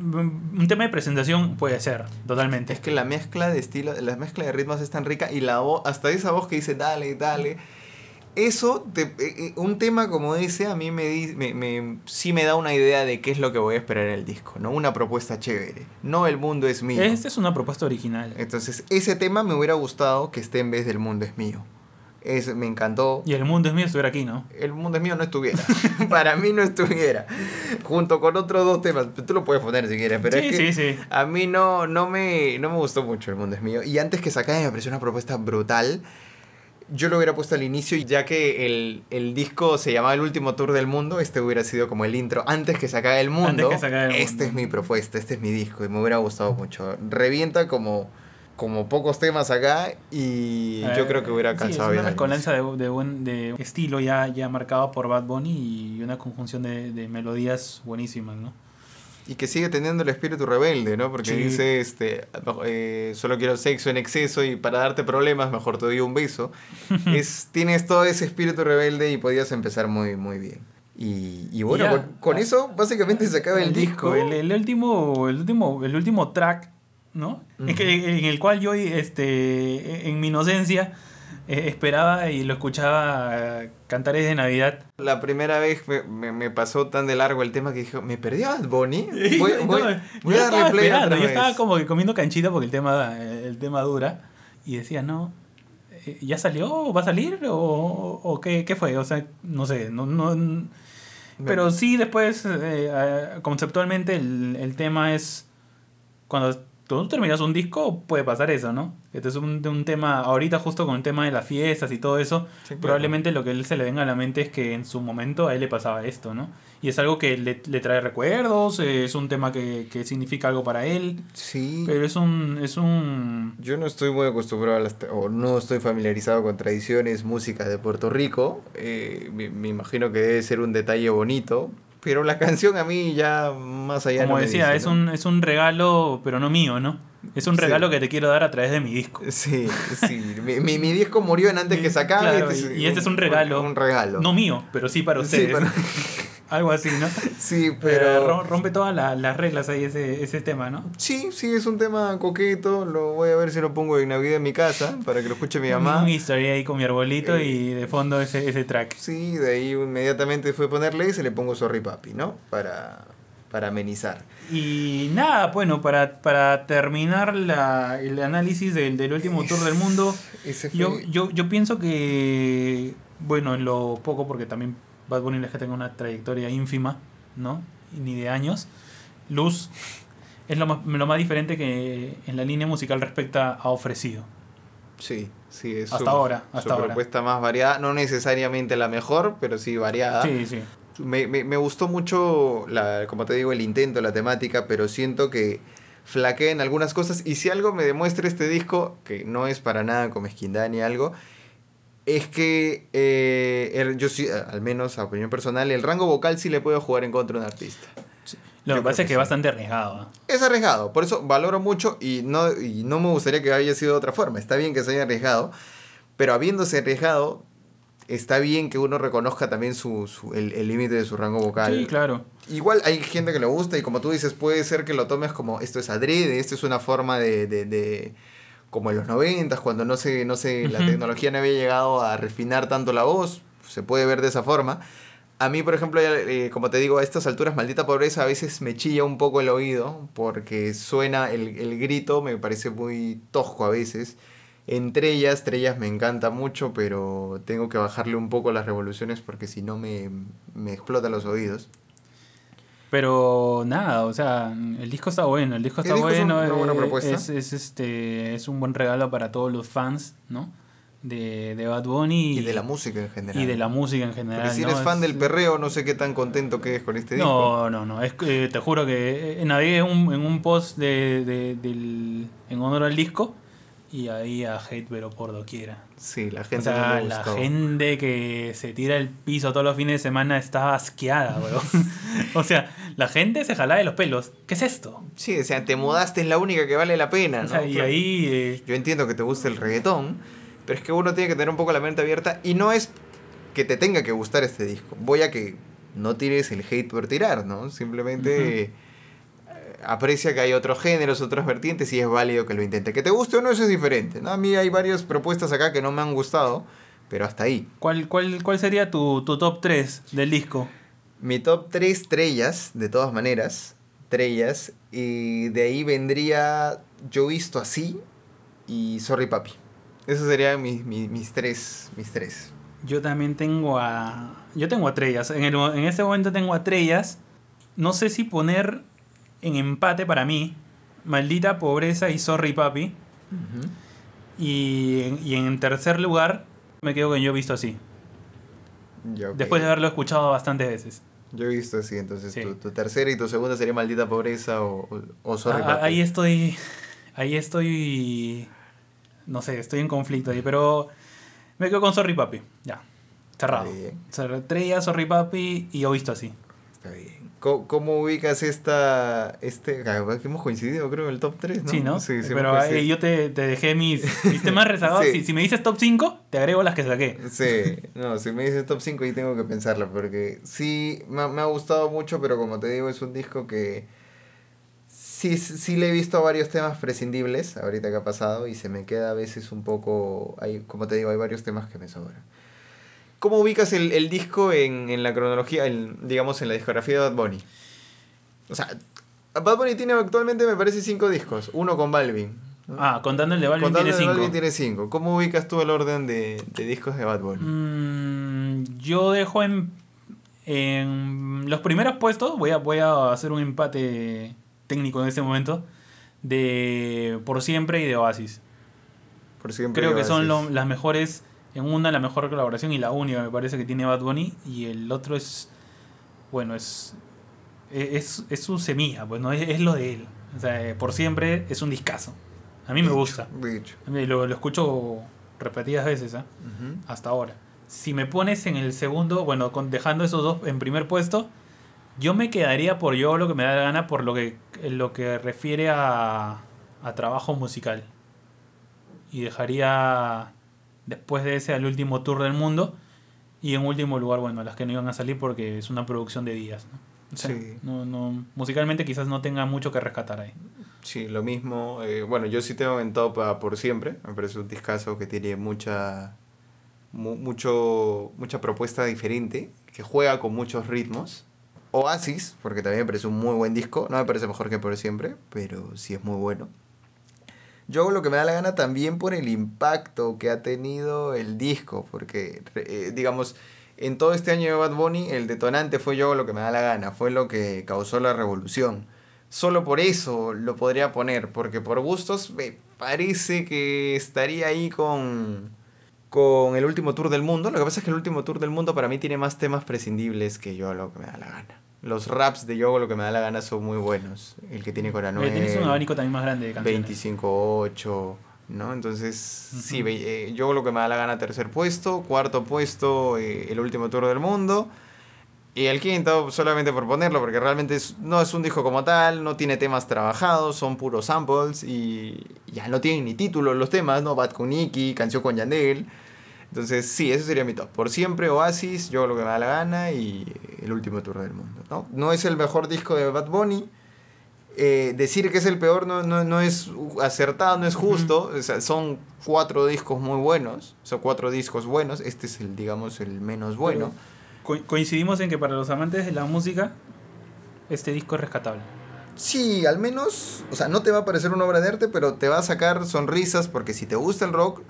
un tema de presentación puede ser, totalmente. Es que la mezcla de estilo, la mezcla de ritmos es tan rica y la voz, hasta esa voz que dice dale, dale. Eso, te- eh, eh, un tema como ese a mí me, di- me, me- sí me da una idea de qué es lo que voy a esperar en el disco, ¿no? Una propuesta chévere. No el mundo es mío. Esta es una propuesta original. Entonces, ese tema me hubiera gustado que esté en vez del mundo es mío. Es, me encantó. Y el mundo es mío estuviera aquí, ¿no? El mundo es mío no estuviera. Para mí no estuviera. Junto con otros dos temas. Tú lo puedes poner si quieres, pero sí, es que sí, sí. a mí no, no, me, no me gustó mucho El Mundo es Mío. Y antes que se acabe me pareció una propuesta brutal. Yo lo hubiera puesto al inicio y ya que el, el disco se llamaba El Último Tour del Mundo, este hubiera sido como el intro. Antes que se acabe el mundo, Antes que se acabe el este mundo. es mi propuesta, este es mi disco y me hubiera gustado mucho. Revienta como, como pocos temas acá y yo creo que hubiera sí, alcanzado es bien una al mezcolanza de, de buen de estilo ya, ya marcado por Bad Bunny y una conjunción de, de melodías buenísimas, ¿no? Y que sigue teniendo el espíritu rebelde, ¿no? Porque Sí. dice, este, eh, solo quiero sexo en exceso y para darte problemas mejor te doy un beso. es, tienes todo ese espíritu rebelde y podías empezar muy, muy bien. Y, y bueno, Ya. con, con eso básicamente se acaba el, disco. El, el último, el último, el último track, ¿no? Es que en el cual yo, este, en mi inocencia, eh, esperaba y lo escuchaba eh, cantares de Navidad. La primera vez me, me- me pasó tan de largo el tema que dije, ¿me perdí a Bad Bunny? Voy, no, voy- a darle play otra yo estaba vez". como que comiendo canchita porque el tema, el tema dura. Y decía, no, eh, ¿ya salió? ¿Va a salir? ¿O, o qué, qué fue? O sea, no sé, no, no, pero sí después, eh, eh, conceptualmente, el, el tema es, cuando tú terminas un disco, puede pasar eso, ¿no? Este es un, un tema, ahorita justo con el tema de las fiestas y todo eso, Sí, claro. probablemente lo que a él se le venga a la mente es que en su momento a él le pasaba esto, ¿no? Y es algo que le, le trae recuerdos, eh, es un tema que, que significa algo para él, Sí. pero es un... Es un Yo no estoy muy acostumbrado a las, o no estoy familiarizado con tradiciones, música de Puerto Rico. Eh, me, me imagino que debe ser un detalle bonito. Pero la canción a mí ya más allá como no decía, dice, es, ¿no? un, es un regalo, pero no mío, ¿no? Es un Sí. regalo que te quiero dar a través de mi disco. Sí, sí. mi, mi, mi disco murió en antes que acabe. Claro, y- y este es un regalo. Un, regalo. No mío, pero sí para Sí, ustedes. Algo así, ¿no? sí, Pero pero... rom- rompe todas la- las reglas ahí ese, ese tema, ¿no? Sí, sí, es un tema coqueto. Lo voy a ver si lo pongo en Navidad en mi casa para que lo escuche mi mamá. Un historia ahí con mi arbolito Eh, y de fondo ese, ese track. Sí, de ahí inmediatamente fue ponerle y se le pongo Sorry Papi, ¿no? Para, para amenizar. Y nada, bueno, para, para terminar la, el análisis del, del último tour del mundo, Ese fue... yo, yo, yo pienso que, bueno, en lo poco, porque también Bad Bunny no es que tenga una trayectoria ínfima, ¿no? Ni de años. Luz es lo más, lo más diferente que en la línea musical respecta a ofrecido. Sí, sí, es Hasta su, ahora, su hasta ahora. propuesta más variada. No necesariamente la mejor, pero sí variada. Sí, sí. Me, me, me gustó mucho, la, como te digo, el intento, la temática, pero siento que flaquea en algunas cosas. Y si algo me demuestra este disco, que no es para nada con mezquindad ni algo, es que eh, el- yo sí, al menos a opinión personal, el rango vocal sí le puedo jugar en contra de un artista. Lo que pasa es que es sí. bastante arriesgado. ¿eh? Es arriesgado, por eso valoro mucho y no, y no me gustaría que haya sido de otra forma. Está bien que se haya arriesgado, pero habiéndose arriesgado, está bien que uno reconozca también su, su- el el límite de su rango vocal. Sí, claro. Igual hay gente que le gusta y como tú dices, puede ser que lo tomes como esto es adrede, esto es una forma de... de- de- como en los noventas, cuando no se, no se, la tecnología no había llegado a refinar tanto la voz, se puede ver de esa forma. A mí, por ejemplo, eh, como te digo, a estas alturas, maldita pobreza, a veces me chilla un poco el oído porque suena el, el grito, me parece muy tosco a veces. Entre ellas, Estrellas me encanta mucho, pero tengo que bajarle un poco las revoluciones porque si no me, me explotan los oídos. Pero nada, o sea, el disco está bueno, el disco está El disco es bueno, una buena eh, propuesta. Es, es, este, es un buen regalo para todos los fans, ¿no? De, de Bad Bunny Y de la música en general. y de la música en general. Porque si ¿no? eres fan Es- del perreo, no sé qué tan contento quedes con este disco. No, no, no. Es que, te juro que eh, navegué en un, en un post de, de- del, en honor al disco y ahí a hate pero por doquiera. Sí, la O gente sea, no le la gente que se tira el piso todos los fines de semana estaba asqueada, weón. o sea, la gente se jalaba de los pelos. ¿Qué es esto? Sí, o sea, te mudaste, es la única que vale la pena, O ¿no? sea, y ahí... eh, Yo entiendo que te guste el reggaetón, pero es que uno tiene que tener un poco la mente abierta y no es que te tenga que gustar este disco. Voy a que no tires el hate por tirar, ¿no? Simplemente aprecia que hay otros géneros, otras vertientes y es válido que lo intente. Que te guste o no, eso es diferente, ¿no? A mí hay varias propuestas acá que no me han gustado, pero hasta ahí. ¿cuál, cuál, ¿Cuál sería tu, tu top 3 del disco? Mi top 3 estrellas, de todas maneras, estrellas, y de ahí vendría Yo Visto Así y Sorry Papi. Esos serían mis, mis, mis tres, mis tres. Yo también tengo a. Yo tengo a Trellas. En, el, en este momento tengo a Trellas. No sé si poner en empate para mí. Maldita pobreza y sorry papi. Y, en- y en tercer lugar me quedo con Yo he visto así. Ya. Después de haberlo escuchado bastantes veces. Yo he visto así, entonces Sí. tu, tu tercera y tu segunda sería Maldita Pobreza o, o, Sorry Ah, Papi. ahí estoy. Ahí estoy. No sé, estoy en conflicto ahí. Pero me quedo con sorry papi. Ya. Cerrado. Está bien. Sorry- papi y yo he visto así. Está bien. ¿Cómo, cómo ubicas esta... Este, ah, que hemos coincidido creo en el top 3, ¿no? Sí, ¿no? Sí, sí, Pero ahí coincidido. yo te, te dejé mis, mis temas rezagados. Sí. si, si me dices top 5, te agrego las que saqué. Sí, no, si me dices top 5 ahí tengo que pensarlo porque sí, me, ha- me ha gustado mucho, pero como te digo, es un disco que sí, sí le he visto varios temas prescindibles ahorita que ha pasado y se me queda a veces un poco, hay, como te digo, hay varios temas que me sobran. ¿Cómo ubicas el, el disco en, en la cronología, en, digamos, en la discografía de Bad Bunny? O sea, Bad Bunny tiene actualmente, me parece, cinco discos, uno con Balvin. ¿no? Ah, contando el de Balvin Contando tiene 5. Balvin tiene cinco. ¿Cómo ubicas tú el orden de, de discos de Bad Bunny? Mm, yo dejo en, en los primeros puestos, voy a, voy a hacer un empate técnico en este momento, de Por Siempre y de Oasis. Por siempre Creo que son lo- las mejores, en una la mejor colaboración y la única me parece que tiene Bad Bunny y el otro es, bueno, es, es, es su semilla, pues no es, es lo de él. O sea, eh, Por Siempre es un discazo. A mí me gusta. dicho. A mí Lo, lo escucho repetidas veces, ¿eh? Hasta ahora. Si me pones en el segundo, bueno, con, dejando esos dos en primer puesto, yo me quedaría por yo lo que me da la gana por lo que, lo que refiere a, a trabajo musical. Y dejaría después de ese al último tour del mundo. Y en último lugar, bueno, las que no iban a salir porque es una producción de días. ¿no? O sea, Sí. no, no, musicalmente quizás no tenga mucho que rescatar ahí. Sí, lo mismo. eh, bueno, yo sí tengo en top a Por Siempre. Me parece un discazo que tiene mucha, mu- mucho, mucha propuesta diferente, que juega con muchos ritmos. Oasis, porque también me parece un muy buen disco. No me parece mejor que Por Siempre, pero sí es muy bueno. Yo hago lo que me da la gana también por el impacto que ha tenido el disco, porque, eh, digamos, en todo este año de Bad Bunny, el detonante fue yo lo que me da la gana, fue lo que causó la revolución. Solo por eso lo podría poner, porque por gustos me parece que estaría ahí con, con el último tour del mundo. Lo que pasa es que el último tour del mundo para mí tiene más temas prescindibles que yo lo que me da la gana. Los raps de yo hago lo que me da la gana son muy buenos. El que tiene con Eh, Anuel. Tienes un abanico también más grande de canciones. 25-8, ¿no? Entonces, sí, ve- eh, yo lo que me da la gana tercer puesto, cuarto puesto, eh, el último tour del mundo. Y el quinto, solamente por ponerlo, porque realmente es- no es un disco como tal, no tiene temas trabajados, son puros samples y ya no tienen ni título los temas, ¿no? Bad con Nicky, canción con Yandel. Entonces, sí, ese sería mi top. Por siempre, Oasis, yo lo que me da la gana y el último tour del mundo, ¿no? No es el mejor disco de Bad Bunny, eh, decir que es el peor no, no, no es acertado, no es justo. O sea, son cuatro discos muy buenos. Son cuatro discos buenos. Este es el, digamos, el menos bueno. coincidimos en que para los amantes de la música, este disco es rescatable. Sí, al menos, o sea, no te va a parecer una obra de arte, pero te va a sacar sonrisas porque si te gusta el rock,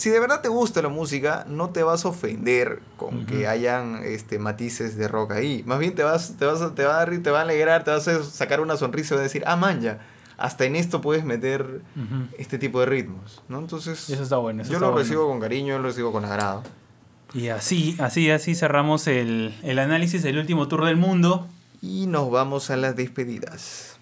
si de verdad te gusta la música, no te vas a ofender con que hayan este, matices de rock ahí. Más bien te vas, te vas, te va a te va a alegrar, te vas a sacar una sonrisa y vas a decir, ah, man, ya, hasta en esto puedes meter este tipo de ritmos, ¿no? Entonces, eso está bueno. yo lo recibo con cariño, lo recibo con agrado. Y así, así, así cerramos el, el análisis del último tour del mundo. Y nos vamos a las despedidas.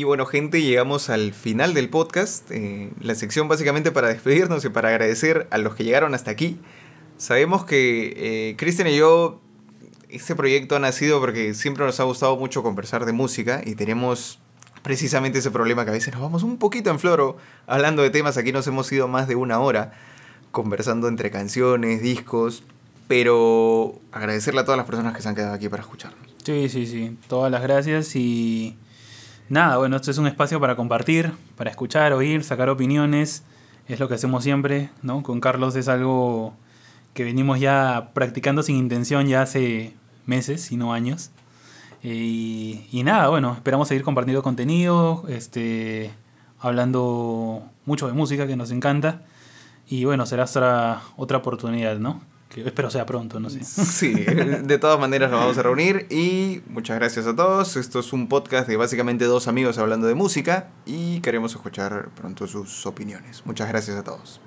Y bueno, gente, llegamos al final del podcast. Eh, la sección básicamente para despedirnos y para agradecer a los que llegaron hasta aquí. Sabemos que eh, y yo, este proyecto ha nacido porque siempre nos ha gustado mucho conversar de música y tenemos precisamente ese problema que a veces nos vamos un poquito en floro hablando de temas. Aquí nos hemos ido más de una hora conversando entre canciones, discos, pero agradecerle a todas las personas que se han quedado aquí para escucharnos. Sí, sí, sí. Todas las gracias y nada, bueno, esto es un espacio para compartir, para escuchar, oír, sacar opiniones. Es lo que hacemos siempre, ¿no? Con Carlos es algo que venimos ya practicando sin intención ya hace meses, si no años. Y, y, nada, bueno, esperamos seguir compartiendo contenido, este, hablando mucho de música que nos encanta. Y bueno, será otra, otra oportunidad, ¿no? Que espero sea pronto, no sé. Sí, de todas maneras nos vamos a reunir y muchas gracias a todos. Esto es un podcast de básicamente dos amigos hablando de música y queremos escuchar pronto sus opiniones. Muchas gracias a todos.